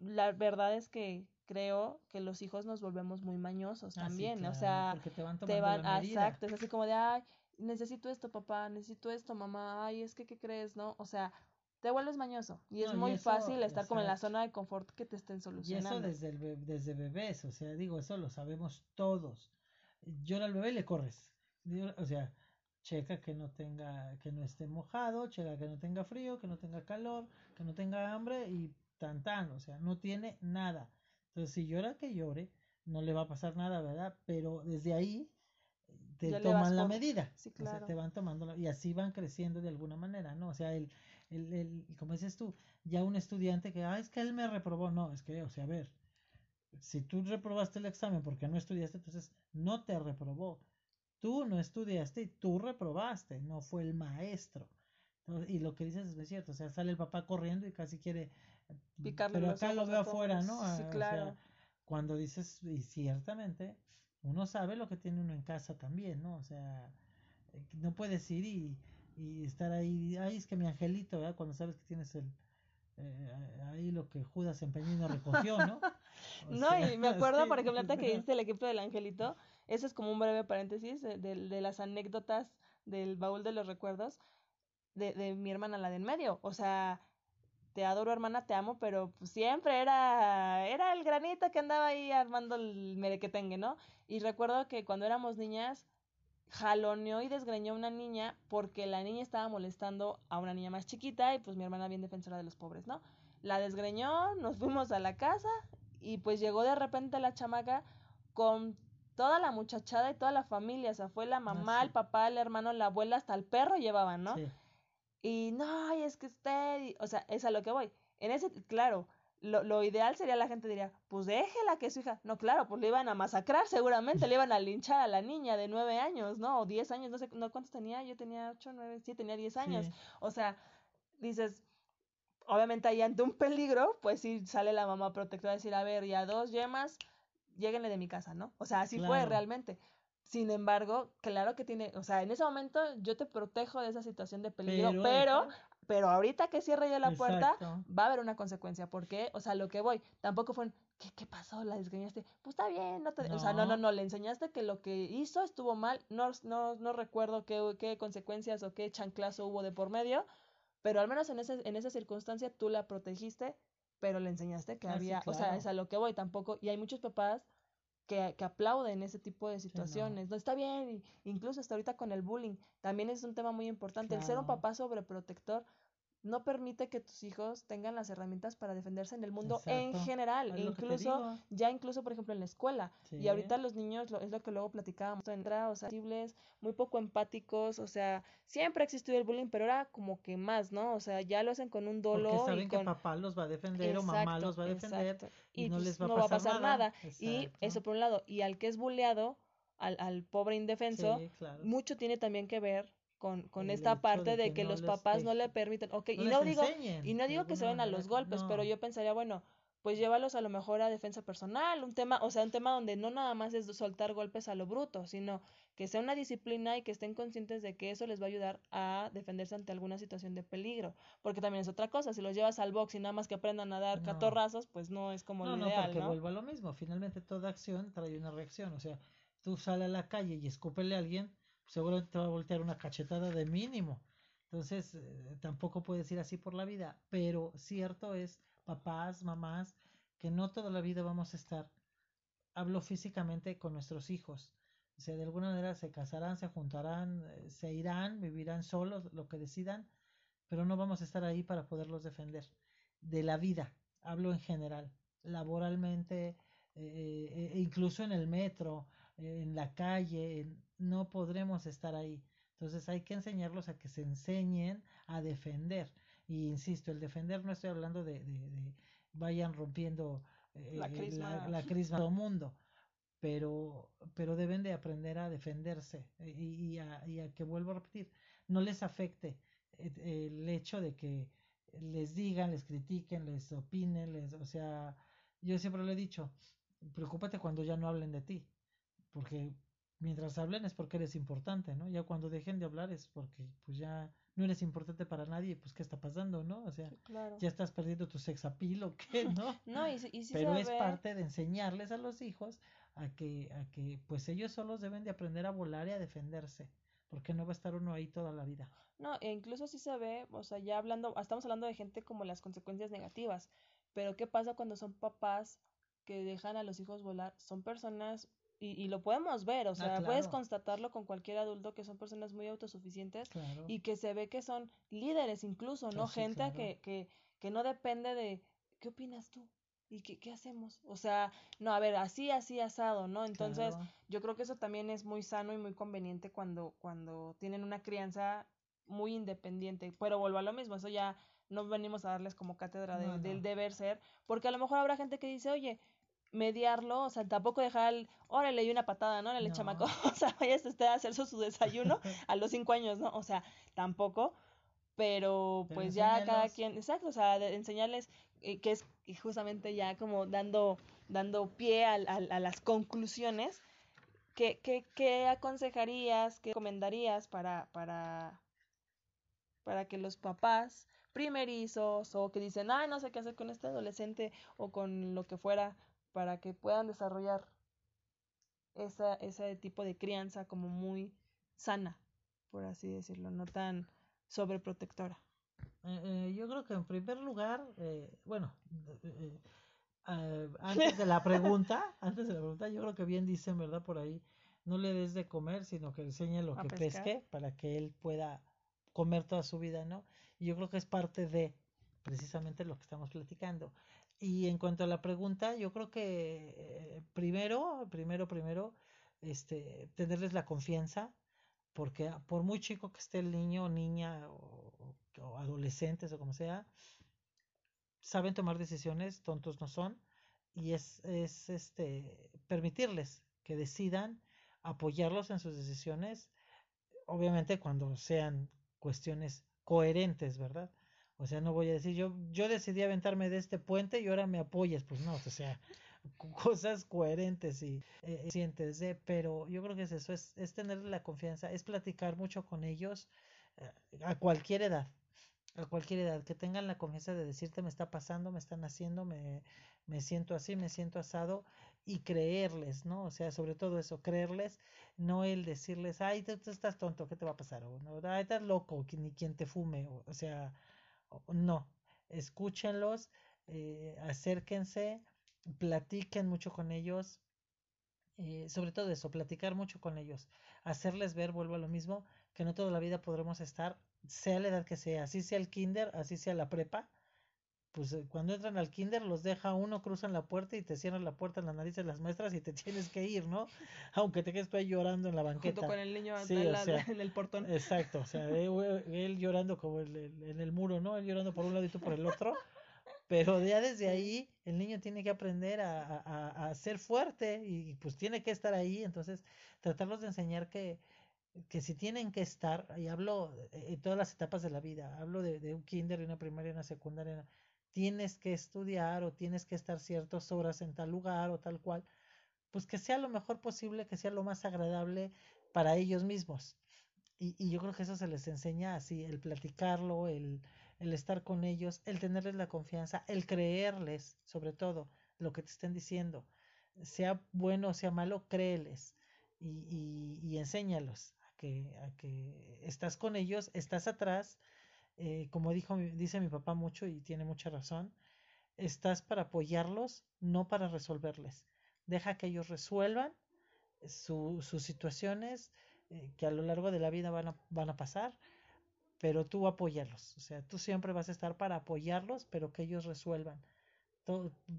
Speaker 1: la verdad es que creo que los hijos nos volvemos muy mañosos
Speaker 2: Ah, sí,
Speaker 1: también, o sea,
Speaker 2: porque te van
Speaker 1: te
Speaker 2: tomando
Speaker 1: van,
Speaker 2: la
Speaker 1: ah, exacto, es así como de, ay, necesito esto, papá, necesito esto, mamá, ay, es que, ¿qué crees, no? O sea, te vuelves mañoso y es
Speaker 2: No, y
Speaker 1: muy
Speaker 2: eso,
Speaker 1: fácil estar como en la zona de confort que te estén
Speaker 2: Y eso
Speaker 1: solucionando.
Speaker 2: desde, el be- desde bebés, o sea, digo, eso lo sabemos todos. Llora al bebé y le corres. O sea, checa que no tenga, que no esté mojado, checa que no tenga frío, que no tenga calor, que no tenga hambre y tan tan, o sea, no tiene nada. Entonces, si llora que llore, no le va a pasar nada, ¿verdad? Pero desde ahí eh, te
Speaker 1: Ya
Speaker 2: toman la medida.
Speaker 1: Sí,
Speaker 2: O sea,
Speaker 1: claro.
Speaker 2: te van tomando la- y así van creciendo de alguna manera, ¿no? O sea, el, el, el, como dices tú, ya un estudiante que, ah, es que él me reprobó, no, es que, o sea, a ver, si tú reprobaste el examen porque no estudiaste, entonces no te reprobó. Tú no estudiaste y tú reprobaste, no fue el maestro. Entonces, y lo que dices es muy cierto, o sea, sale el papá corriendo y casi quiere,
Speaker 1: Picarle
Speaker 2: pero acá lo veo afuera, ¿no?
Speaker 1: Sí,
Speaker 2: Ah, o sea,
Speaker 1: claro.
Speaker 2: cuando dices, y ciertamente, uno sabe lo que tiene uno en casa también, ¿no? O sea, eh, no puedes ir y, y estar ahí, ay, es que mi angelito, ¿verdad? Cuando sabes que tienes el, eh, ahí lo que Judas empeñino recogió, ¿no? O
Speaker 1: No,
Speaker 2: sea,
Speaker 1: y me acuerdo,
Speaker 2: sí,
Speaker 1: por ejemplo, ahorita que diste el ejemplo del angelito, ese es como un breve paréntesis de, de- de las anécdotas del baúl de los recuerdos de, de mi hermana, la de en medio. O sea, te adoro, hermana, te amo, pero pues, siempre era, era el granito que andaba ahí armando el merequetengue, ¿no? Y recuerdo que cuando éramos niñas, jaloneó y desgreñó a una niña porque la niña estaba molestando a una niña más chiquita y pues mi hermana bien defensora de los pobres, ¿no? La desgreñó, nos fuimos a la casa y pues llegó de repente la chamaca con toda la muchachada y toda la familia, o sea, fue la mamá,
Speaker 2: sí.
Speaker 1: el papá, el hermano, la abuela, hasta el perro llevaban, ¿no?
Speaker 2: sí,
Speaker 1: Y no, y es que usted, y- o sea, es a lo que voy. En ese, claro, lo, lo ideal sería la gente diría, pues déjela que su hija, no, claro, pues le iban a masacrar seguramente, le iban a linchar a la niña de nueve años, ¿no? O diez años, no sé, no cuántos tenía, yo tenía ocho, nueve, sí, tenía diez años.
Speaker 2: sí.
Speaker 1: O sea, dices, obviamente ahí ante un peligro, pues sí sale la mamá protectora a decir, a ver, ya dos yemas, lléguenle de mi casa, ¿no? O sea, así fue realmente. Sin embargo, claro que tiene, o sea, en ese momento yo te protejo de esa situación de peligro,
Speaker 2: Pero,
Speaker 1: pero ahorita que cierre yo la puerta,
Speaker 2: exacto.
Speaker 1: va a haber una consecuencia. ¿Por qué? O sea, lo que voy, tampoco fue un, ¿qué, qué pasó? ¿La desgañaste? Pues está bien, no te... O sea, no, no, no, le enseñaste que lo que hizo estuvo mal, no, no, no recuerdo qué, qué consecuencias o qué chanclazo hubo de por medio, pero al menos en, ese, en esa circunstancia tú la protegiste, pero le enseñaste que ah, había, o sea, es a lo que voy tampoco, y hay muchos papás que, que aplauden ese tipo de situaciones. no. está bien, incluso hasta ahorita con el bullying, también es un tema muy importante. El ser un papá sobreprotector no permite que tus hijos tengan las herramientas para defenderse en el mundo en general, e incluso ya incluso por ejemplo en la escuela. Y ahorita los niños es lo que luego platicábamos, entra, o sea, muy poco empáticos, o sea, siempre ha existido el bullying, pero era como que más, ¿no? O sea, ya lo hacen con un dolo
Speaker 2: Porque saben que papá los va a defender o mamá los va a defender y, no pues, les va, a, pasar nada.
Speaker 1: Y eso por un lado, y al que es bulleado, al, al pobre indefenso, mucho tiene también que ver con, con esta parte de que, los papás no le permiten, ok, y no digo, y no digo que se ven a los golpes, pero yo pensaría, bueno, pues llévalos a lo mejor a defensa personal, un tema, o sea, un tema donde no nada más es soltar golpes a lo bruto, sino que sea una disciplina y que estén conscientes de que eso les va a ayudar a defenderse ante alguna situación de peligro, porque también es otra cosa, si los llevas al box y nada más que aprendan a dar catorrazos, pues no es como lo ideal,
Speaker 2: porque vuelvo a lo mismo, finalmente toda acción trae una reacción, o sea, tú sales a la calle y escúpele a alguien, seguramente te va a voltear una cachetada de mínimo. Entonces, eh, tampoco puedes ir así por la vida. Pero cierto es, papás, mamás, que no toda la vida vamos a estar, hablo físicamente con nuestros hijos. O sea, de alguna manera se casarán, se juntarán, eh, se irán, vivirán solos, lo que decidan, pero no vamos a estar ahí para poderlos defender. De la vida, hablo en general, laboralmente, eh, incluso en el metro, en la calle, no podremos estar ahí. Entonces hay que enseñarlos a que se enseñen a defender. Y insisto, el defender no estoy hablando de, de, vayan rompiendo eh, la, crisma. La, crisma todo mundo, pero, pero deben de aprender a defenderse eh, y, a, y a que vuelvo a repetir, no les afecte eh, el hecho de que les digan, les critiquen, les opinen, les, o sea, yo siempre lo he dicho, preocúpate cuando ya no hablen de ti, porque mientras hablen es porque eres importante, ¿no? Ya cuando dejen de hablar es porque pues ya no eres importante para nadie, pues qué está pasando, ¿no? O sea, ya estás perdiendo tu sex appeal o qué, ¿no?
Speaker 1: no, y, y
Speaker 2: Pero es parte de enseñarles a los hijos a que, a que pues ellos solos deben de aprender a volar y a defenderse, porque no va a estar uno ahí toda la vida.
Speaker 1: No, e incluso si se ve, o sea, ya hablando, estamos hablando de gente como las consecuencias negativas, pero ¿qué pasa cuando son papás que dejan a los hijos volar? Son personas y, y, lo podemos ver, o ah, sea, puedes constatarlo con cualquier adulto que son personas muy autosuficientes y que se ve que son líderes incluso, ¿no? Gente que, que, que no depende de, ¿qué opinas tú? ¿Y qué, qué hacemos? O sea, no, a ver, así, así, asado, ¿no? Entonces, yo creo que eso también es muy sano y muy conveniente cuando, cuando tienen una crianza muy independiente. Pero vuelvo a lo mismo, eso ya no venimos a darles como cátedra del deber ser, porque a lo mejor habrá gente que dice, oye, mediarlo, o sea, tampoco dejar el, órale, y una patada, ¿no? Le no. chamaco, o sea, vaya usted a hacer su, desayuno a los cinco años, ¿no? O sea, tampoco, pero pues ya cada quien, exacto, o sea, enseñarles eh, que es justamente ya como dando, dando pie a, a, las conclusiones, ¿qué, qué, qué aconsejarías, qué recomendarías para, para, para que los papás primerizos o que dicen, ay, no sé qué hacer con este adolescente o con lo que fuera, para que puedan desarrollar esa, ese tipo de crianza como muy sana, por así decirlo, no tan sobreprotectora.
Speaker 2: Eh, eh, yo creo que en primer lugar, eh, bueno, antes de la pregunta, antes de la pregunta, yo creo que bien dicen, ¿verdad? Por ahí, no le des de comer, sino que enseñe lo que pesque para que él pueda comer toda su vida, ¿no? Y yo creo que es parte de precisamente lo que estamos platicando. Y en cuanto a la pregunta, yo creo que eh, primero, primero, primero, este, tenerles la confianza, porque por muy chico que esté el niño niña o, adolescentes o como sea, saben tomar decisiones, tontos no son, y es, es este, permitirles que decidan, apoyarlos en sus decisiones, obviamente cuando sean cuestiones coherentes, ¿verdad? O sea, no voy a decir, yo, yo decidí aventarme de este puente y ahora me apoyas. Pues no, o sea, cosas coherentes y eh, sientes de, pero yo creo que es eso, es, es tener la confianza, es platicar mucho con ellos eh, a cualquier edad, a cualquier edad, que tengan la confianza de decirte me está pasando, me están haciendo, me, me siento así, me siento asado y creerles, ¿no? O sea, sobre todo eso, creerles, no el decirles, ay, tú, estás tonto, ¿qué te va a pasar? O no, ay, estás loco, ni quien te fume, o, sea, no, escúchenlos, eh, acérquense, platiquen mucho con ellos, eh, sobre todo eso, platicar mucho con ellos, hacerles ver, vuelvo a lo mismo, que no toda la vida podremos estar, sea la edad que sea, así sea el kinder, así sea la prepa, pues eh, cuando entran al kinder los deja uno, cruzan la puerta y te cierran la puerta en la nariz de las maestras y te tienes que ir, ¿no? Aunque te quedes tú ahí llorando en la banqueta.
Speaker 1: Junto con el niño en, el portón.
Speaker 2: Exacto, o sea, él, llorando como en el muro, ¿no? Él llorando por un lado y tú por el otro. Pero ya desde ahí el niño tiene que aprender a, a, a, ser fuerte y pues tiene que estar ahí. Entonces, tratarlos de enseñar que, que si tienen que estar, y hablo en todas las etapas de la vida, hablo de, de un kinder, y una primaria, y una secundaria, tienes que estudiar o tienes que estar ciertas horas en tal lugar o tal cual, pues que sea lo mejor posible, que sea lo más agradable para ellos mismos. Y, y yo creo que eso se les enseña así, el platicarlo, el, el estar con ellos, el tenerles la confianza, el creerles, sobre todo, lo que te estén diciendo. Sea bueno o sea malo, créeles y, y, y enséñalos a que, a que estás con ellos, estás atrás, eh, como dijo, dice mi papá mucho y tiene mucha razón, estás para apoyarlos, no para resolverles. Deja que ellos resuelvan sus situaciones eh, que a lo largo de la vida van a, van a pasar pero tú apóyalos, o sea, tú siempre vas a estar para apoyarlos, pero que ellos resuelvan.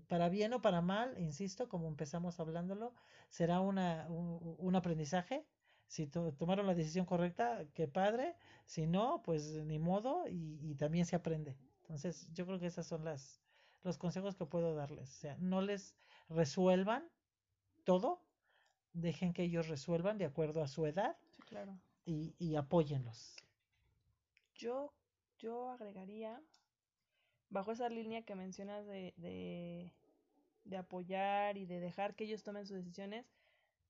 Speaker 2: Para bien o para mal, insisto, como empezamos hablándolo, será una, un, aprendizaje. Si tomaron la decisión correcta, qué padre. Si no, pues ni modo y, y, también se aprende. Entonces, yo creo que esos son las, los consejos que puedo darles. O sea, no les resuelvan todo, dejen que ellos resuelvan de acuerdo a su edad
Speaker 1: claro.
Speaker 2: y, y apóyenlos.
Speaker 1: Yo, yo agregaría, bajo esa línea que mencionas de, de, de apoyar y de dejar que ellos tomen sus decisiones,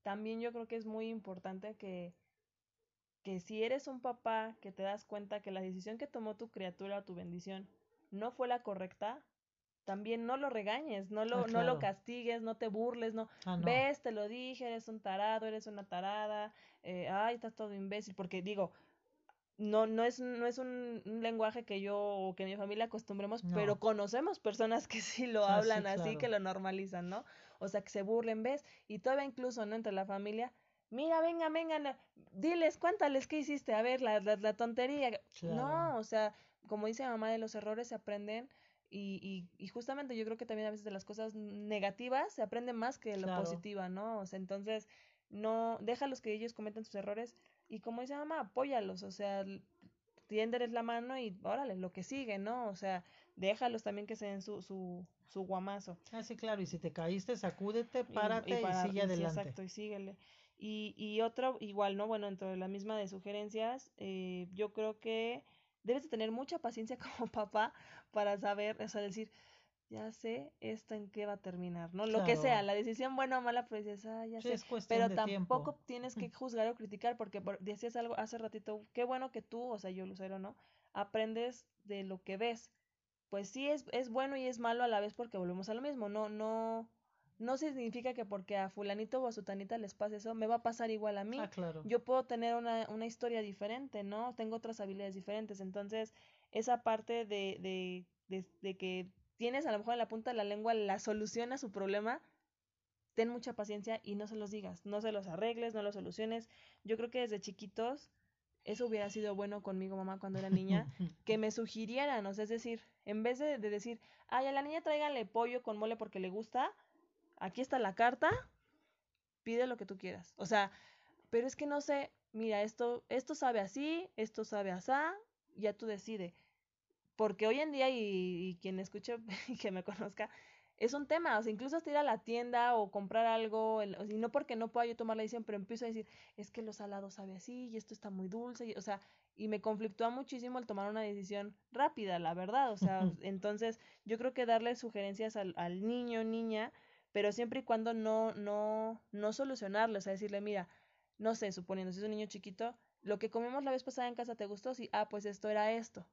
Speaker 1: también yo creo que es muy importante que, que si eres un papá que te das cuenta que la decisión que tomó tu criatura o tu bendición no fue la correcta, también no lo regañes, no lo, ah, no lo castigues, no te burles, no, ah, no, ves, te lo dije, eres un tarado, eres una tarada, eh, ay, estás todo imbécil, porque digo, no, no es, no es un, lenguaje que yo o que mi familia acostumbremos, pero conocemos personas que sí lo ah, hablan así, que lo normalizan, ¿no? O sea, que se burlen, ¿ves? Y todavía incluso, ¿no? Entre la familia, mira, venga, venga, diles, cuéntales qué hiciste, a ver, la, la, tontería. No, o sea, como dice mamá, de los errores se aprenden. Y, y, y, justamente yo creo que también a veces de las cosas negativas se aprende más que de lo positiva, ¿no? O sea, entonces, no, déjalos que ellos cometen sus errores, y como dice mamá, apóyalos, o sea, tiéndeles la mano y órale, lo que sigue, ¿no? O sea, déjalos también que se den su, su, su guamazo.
Speaker 2: Ah, sí, claro, y si te caíste, sacúdete, párate y, sigue adelante.
Speaker 1: exacto, y síguele. Y, y otro, igual, ¿no? Bueno, dentro de la misma de sugerencias, eh, yo creo que debes de tener mucha paciencia como papá para saber, o sea, decir, ya sé esto en qué va a terminar, ¿no? Lo que sea, la decisión buena o mala, pues dices, ah, ya sé. Pero tampoco tienes que juzgar o criticar, porque decías algo hace ratito, qué bueno que tú, o sea, yo, Lucero, ¿no? Aprendes de lo que ves. Pues sí, es, es bueno y es malo a la vez porque volvemos a lo mismo, no, no, no significa que porque a fulanito o a sutanita les pase eso, me va a pasar igual a mí.
Speaker 2: Ah, claro.
Speaker 1: Yo puedo tener una, una historia diferente, ¿no? Tengo otras habilidades diferentes. Entonces, esa parte de, de, de, de que tienes a lo mejor en la punta de la lengua la solución a su problema, ten mucha paciencia y no se los digas, no se los arregles, no los soluciones. Yo creo que desde chiquitos eso hubiera sido bueno conmigo, mamá, cuando era niña, que me sugirieran, o sea, es decir, en vez de, decir, ay, a la niña tráigale pollo con mole porque le gusta, aquí está la carta, pide lo que tú quieras. O sea, pero es que no sé, mira, esto, esto sabe así, esto sabe asá, ya tú decide porque hoy en día, y, quien escuche y que me conozca, es un tema, o sea, incluso hasta ir a la tienda o comprar algo, y no porque no pueda yo tomar la decisión, pero empiezo a decir, es que los salados sabe así, y esto está muy dulce, y, o sea, y me conflictúa muchísimo el tomar una decisión rápida, la verdad, o sea, entonces yo creo que darle sugerencias al, al niño, niña, pero siempre y cuando no, no, no solucionarle, o sea, decirle, mira, no sé, suponiendo, si es un niño chiquito, lo que comimos la vez pasada en casa te gustó, sí, ah, pues esto era esto,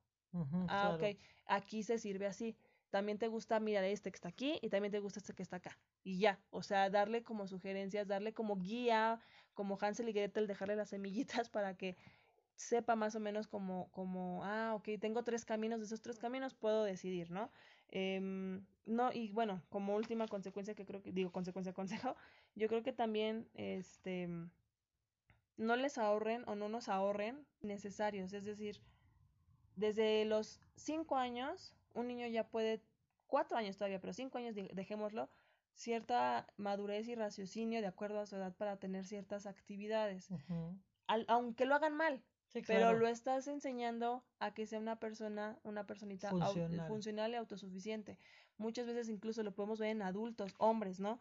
Speaker 1: ah, ok, aquí se sirve así. también te gusta, mirar este que está aquí y también te gusta este que está acá. Y ya, o sea, darle como sugerencias, darle como guía, como Hansel y Gretel, dejarle las semillitas para que sepa más o menos como, como, ah, ok, tengo tres caminos, de esos tres caminos puedo decidir, ¿no? Em, no, y bueno, como última consecuencia que creo que, digo, consecuencia, consejo, yo creo que también, este, no les ahorren o no nos ahorren necesarios, es decir, desde los cinco años, un niño ya puede, cuatro años todavía, pero cinco años, dejémoslo, cierta madurez y raciocinio de acuerdo a su edad para tener ciertas actividades. aunque lo hagan mal, pero lo estás enseñando a que sea una persona, una personita funcional. y autosuficiente. Muchas veces incluso lo podemos ver en adultos, hombres, ¿no?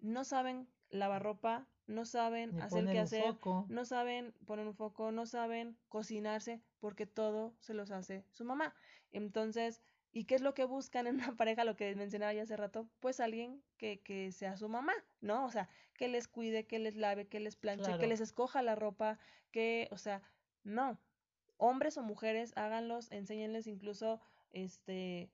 Speaker 1: No saben lavar ropa, no saben hacer qué hacer, no saben poner un foco, no saben cocinarse, porque todo se los hace su mamá. Entonces, ¿y qué es lo que buscan en una pareja? Lo que mencionaba ya hace rato, pues alguien que, que sea su mamá, ¿no? O sea, que les cuide, que les lave, que les planche, que les escoja la ropa, que, o sea, no. Hombres o mujeres, háganlos, enséñenles incluso, este,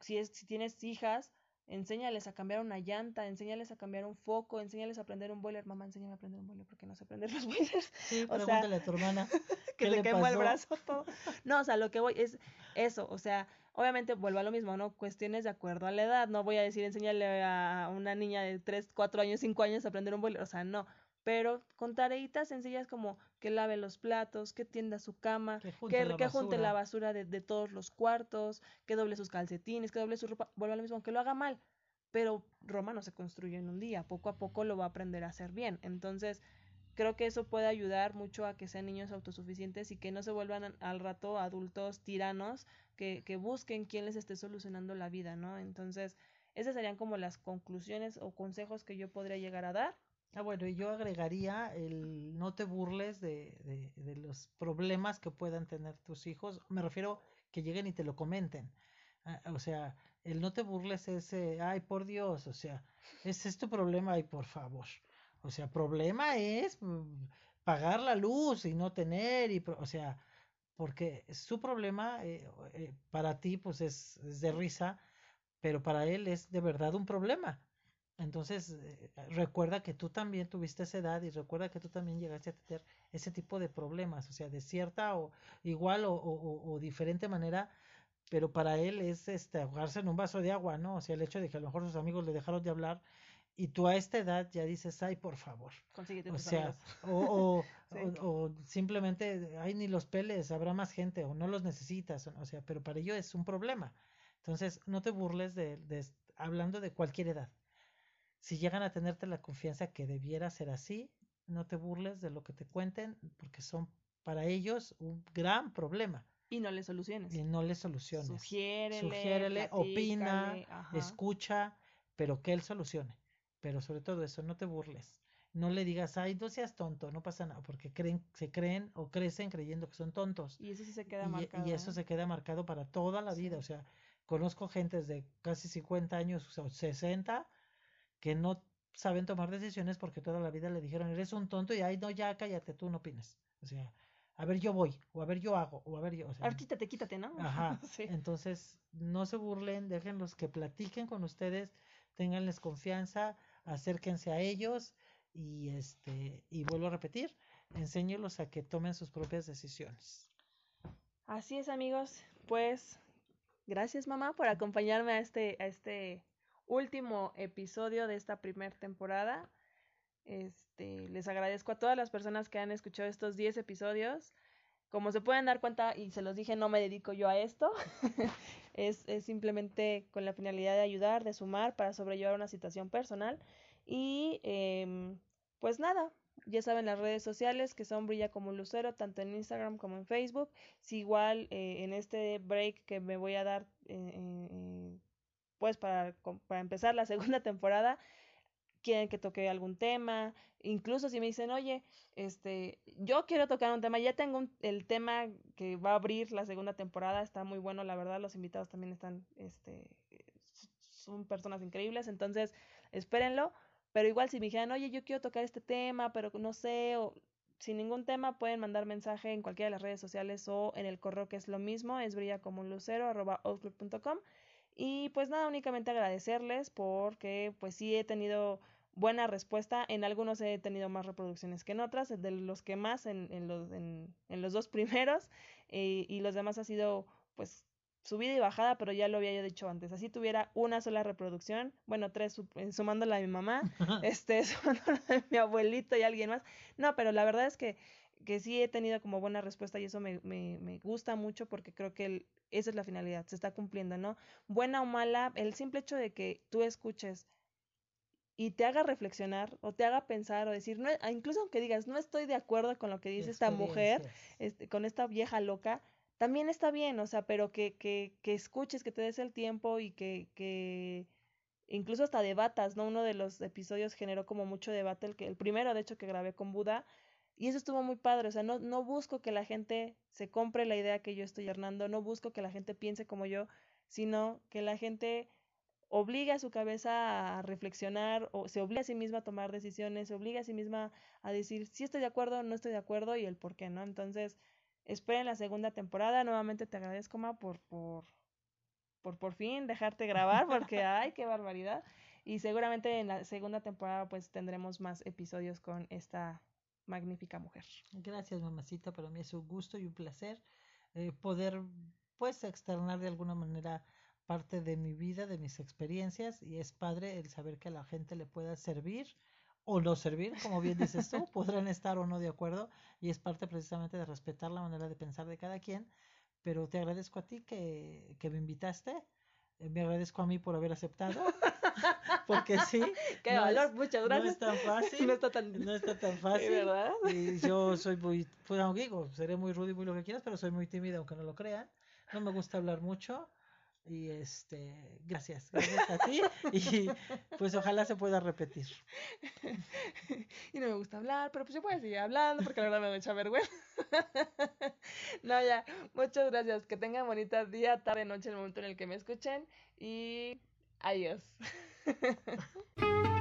Speaker 1: si, es, si tienes hijas, enséñales a cambiar una llanta, enséñales a cambiar un foco, enséñales a prender un boiler. Mamá, enséñame a prender un boiler porque no sé prender los boilers.
Speaker 2: Sí, o pregúntale a tu hermana.
Speaker 1: que le quemó el brazo todo. No, o sea, lo que voy es eso, o sea, obviamente vuelvo a lo mismo, ¿no? Cuestiones de acuerdo a la edad. No voy a decir enséñale a una niña de 3, 4 años, 5 años a aprender un boiler, o sea, no pero con tareitas sencillas como que lave los platos, que tienda su cama, que junte, la, basura. de, todos los cuartos, que doble sus calcetines, que doble su ropa, vuelva a lo mismo, aunque lo haga mal, pero Roma no se construye en un día, poco a poco lo va a aprender a hacer bien. Entonces, creo que eso puede ayudar mucho a que sean niños autosuficientes y que no se vuelvan al rato adultos tiranos que, que busquen quién les esté solucionando la vida, ¿no? Entonces, esas serían como las conclusiones o consejos que yo podría llegar a dar.
Speaker 2: Ah, bueno, y yo agregaría el no te burles de, de, de, los problemas que puedan tener tus hijos. Me refiero que lleguen y te lo comenten. Ah, o sea, el no te burles es, ay, por Dios, o sea, ese es tu problema, ay, por favor. O sea, problema es mm, pagar la luz y no tener, y, o sea, porque su problema eh, eh, para ti, pues es, es de risa, pero para él es de verdad un problema. Entonces, eh, recuerda que tú también tuviste esa edad y recuerda que tú también llegaste a tener ese tipo de problemas, o sea, de cierta o igual o, o, o, diferente manera, pero para él es este ahogarse en un vaso de agua, ¿no? O sea, el hecho de que a lo mejor sus amigos le dejaron de hablar y tú a esta edad ya dices, ay, por favor.
Speaker 1: Consíguete
Speaker 2: o sea, o, o, simplemente, ay, ni los peles, habrá más gente, o no los necesitas, o sea, pero para ello es un problema. Entonces, no te burles de, de hablando de cualquier edad si llegan a tenerte la confianza que debiera ser así, no te burles de lo que te cuenten, porque son para ellos un gran problema.
Speaker 1: Y no le soluciones.
Speaker 2: Y no le soluciones.
Speaker 1: Sugiérele,
Speaker 2: Sugiérele opina, escucha, pero que él solucione. Pero sobre todo eso, no te burles. No le digas, ay, no seas tonto, no pasa nada, porque creen, se creen o crecen creyendo que son tontos.
Speaker 1: Y eso sí se queda marcado.
Speaker 2: Y eso se queda marcado para toda la vida. O sea, conozco gentes de casi 50 años o 60 que no saben tomar decisiones porque toda la vida le dijeron, eres un tonto y ay, no, ya cállate, tú no opinas. O sea, a ver, yo voy, o a ver, yo hago, o a ver, yo. O
Speaker 1: sea, quítate, quítate, ¿no?
Speaker 2: Ajá. Entonces, no se burlen, déjenlos que platiquen con ustedes, tenganles confianza, acérquense a ellos y este, y vuelvo a repetir, enséñelos a que tomen sus propias decisiones.
Speaker 1: Así es, amigos. Pues, gracias, mamá, por acompañarme a este, a este último episodio de esta primera temporada. Este, les agradezco a todas las personas que han escuchado estos 10 episodios. Como se pueden dar cuenta, y se los dije, no me dedico yo a esto. es, es, simplemente con la finalidad de ayudar, de sumar para sobrellevar una situación personal. Y eh, pues nada, ya saben las redes sociales que son Brilla como un Lucero, tanto en Instagram como en Facebook. Si igual eh, en este break que me voy a dar eh, eh pues para, para empezar la segunda temporada, quieren que toque algún tema, incluso si me dicen, oye, este, yo quiero tocar un tema, ya tengo el tema que va a abrir la segunda temporada, está muy bueno, la verdad, los invitados también están, este, son personas increíbles, entonces, espérenlo, pero igual si me dijeran, oye, yo quiero tocar este tema, pero no sé, o sin ningún tema, pueden mandar mensaje en cualquiera de las redes sociales o en el correo que es lo mismo, es brilla como un lucero, arroba Y pues nada, únicamente agradecerles porque pues sí he tenido buena respuesta. En algunos he tenido más reproducciones que en otras, de los que más en, en, los, en, en los dos primeros eh, y los demás ha sido pues subida y bajada, pero ya lo había yo dicho antes. Así tuviera una sola reproducción, bueno, tres eh, sumándola a mi mamá, este, sumándola a mi abuelito y alguien más. No, pero la verdad es que, que sí he tenido como buena respuesta y eso me, me, me gusta mucho porque creo que el, esa es la finalidad, se está cumpliendo, ¿no? Buena o mala, el simple hecho de que tú escuches y te haga reflexionar o te haga pensar o decir, no, incluso aunque digas, no estoy de acuerdo con lo que dice esta mujer, este, con esta vieja loca, también está bien, o sea, pero que, que, que escuches, que te des el tiempo y que, que incluso hasta debatas, ¿no? Uno de los episodios generó como mucho debate, el, que, el primero de hecho que grabé con Buda, y eso estuvo muy padre, o sea, no, no busco que la gente se compre la idea que yo estoy hernando, no busco que la gente piense como yo, sino que la gente obligue a su cabeza a reflexionar o se obliga a sí misma a tomar decisiones, se obliga a sí misma a decir si estoy de acuerdo, no estoy de acuerdo y el por qué, ¿no? Entonces, esperen la segunda temporada. Nuevamente te agradezco, Ma, por, por, por por fin dejarte grabar, porque ay, qué barbaridad. Y seguramente en la segunda temporada pues tendremos más episodios con esta magnífica mujer.
Speaker 2: Gracias, mamacita. Para mí es un gusto y un placer eh, poder pues externar de alguna manera parte de mi vida, de mis experiencias y es padre el saber que a la gente le pueda servir o no servir, como bien dices tú, podrán estar o no de acuerdo y es parte precisamente de respetar la manera de pensar de cada quien, pero te agradezco a ti que, que me invitaste, me agradezco a mí por haber aceptado, porque sí.
Speaker 1: Qué valor, muchas gracias.
Speaker 2: No es tan fácil.
Speaker 1: No está tan,
Speaker 2: no está tan fácil.
Speaker 1: ¿verdad?
Speaker 2: Y yo soy muy, pues aunque digo, seré muy rudo y muy lo que quieras, pero soy muy tímida aunque no lo crean. No me gusta hablar mucho y este, gracias, gracias a ti. Y pues ojalá se pueda repetir.
Speaker 1: Y no me gusta hablar, pero pues yo puedo seguir hablando porque la verdad me da mucha vergüenza. No, ya, muchas gracias. Que tengan bonita día, tarde, noche, el momento en el que me escuchen. Y adiós.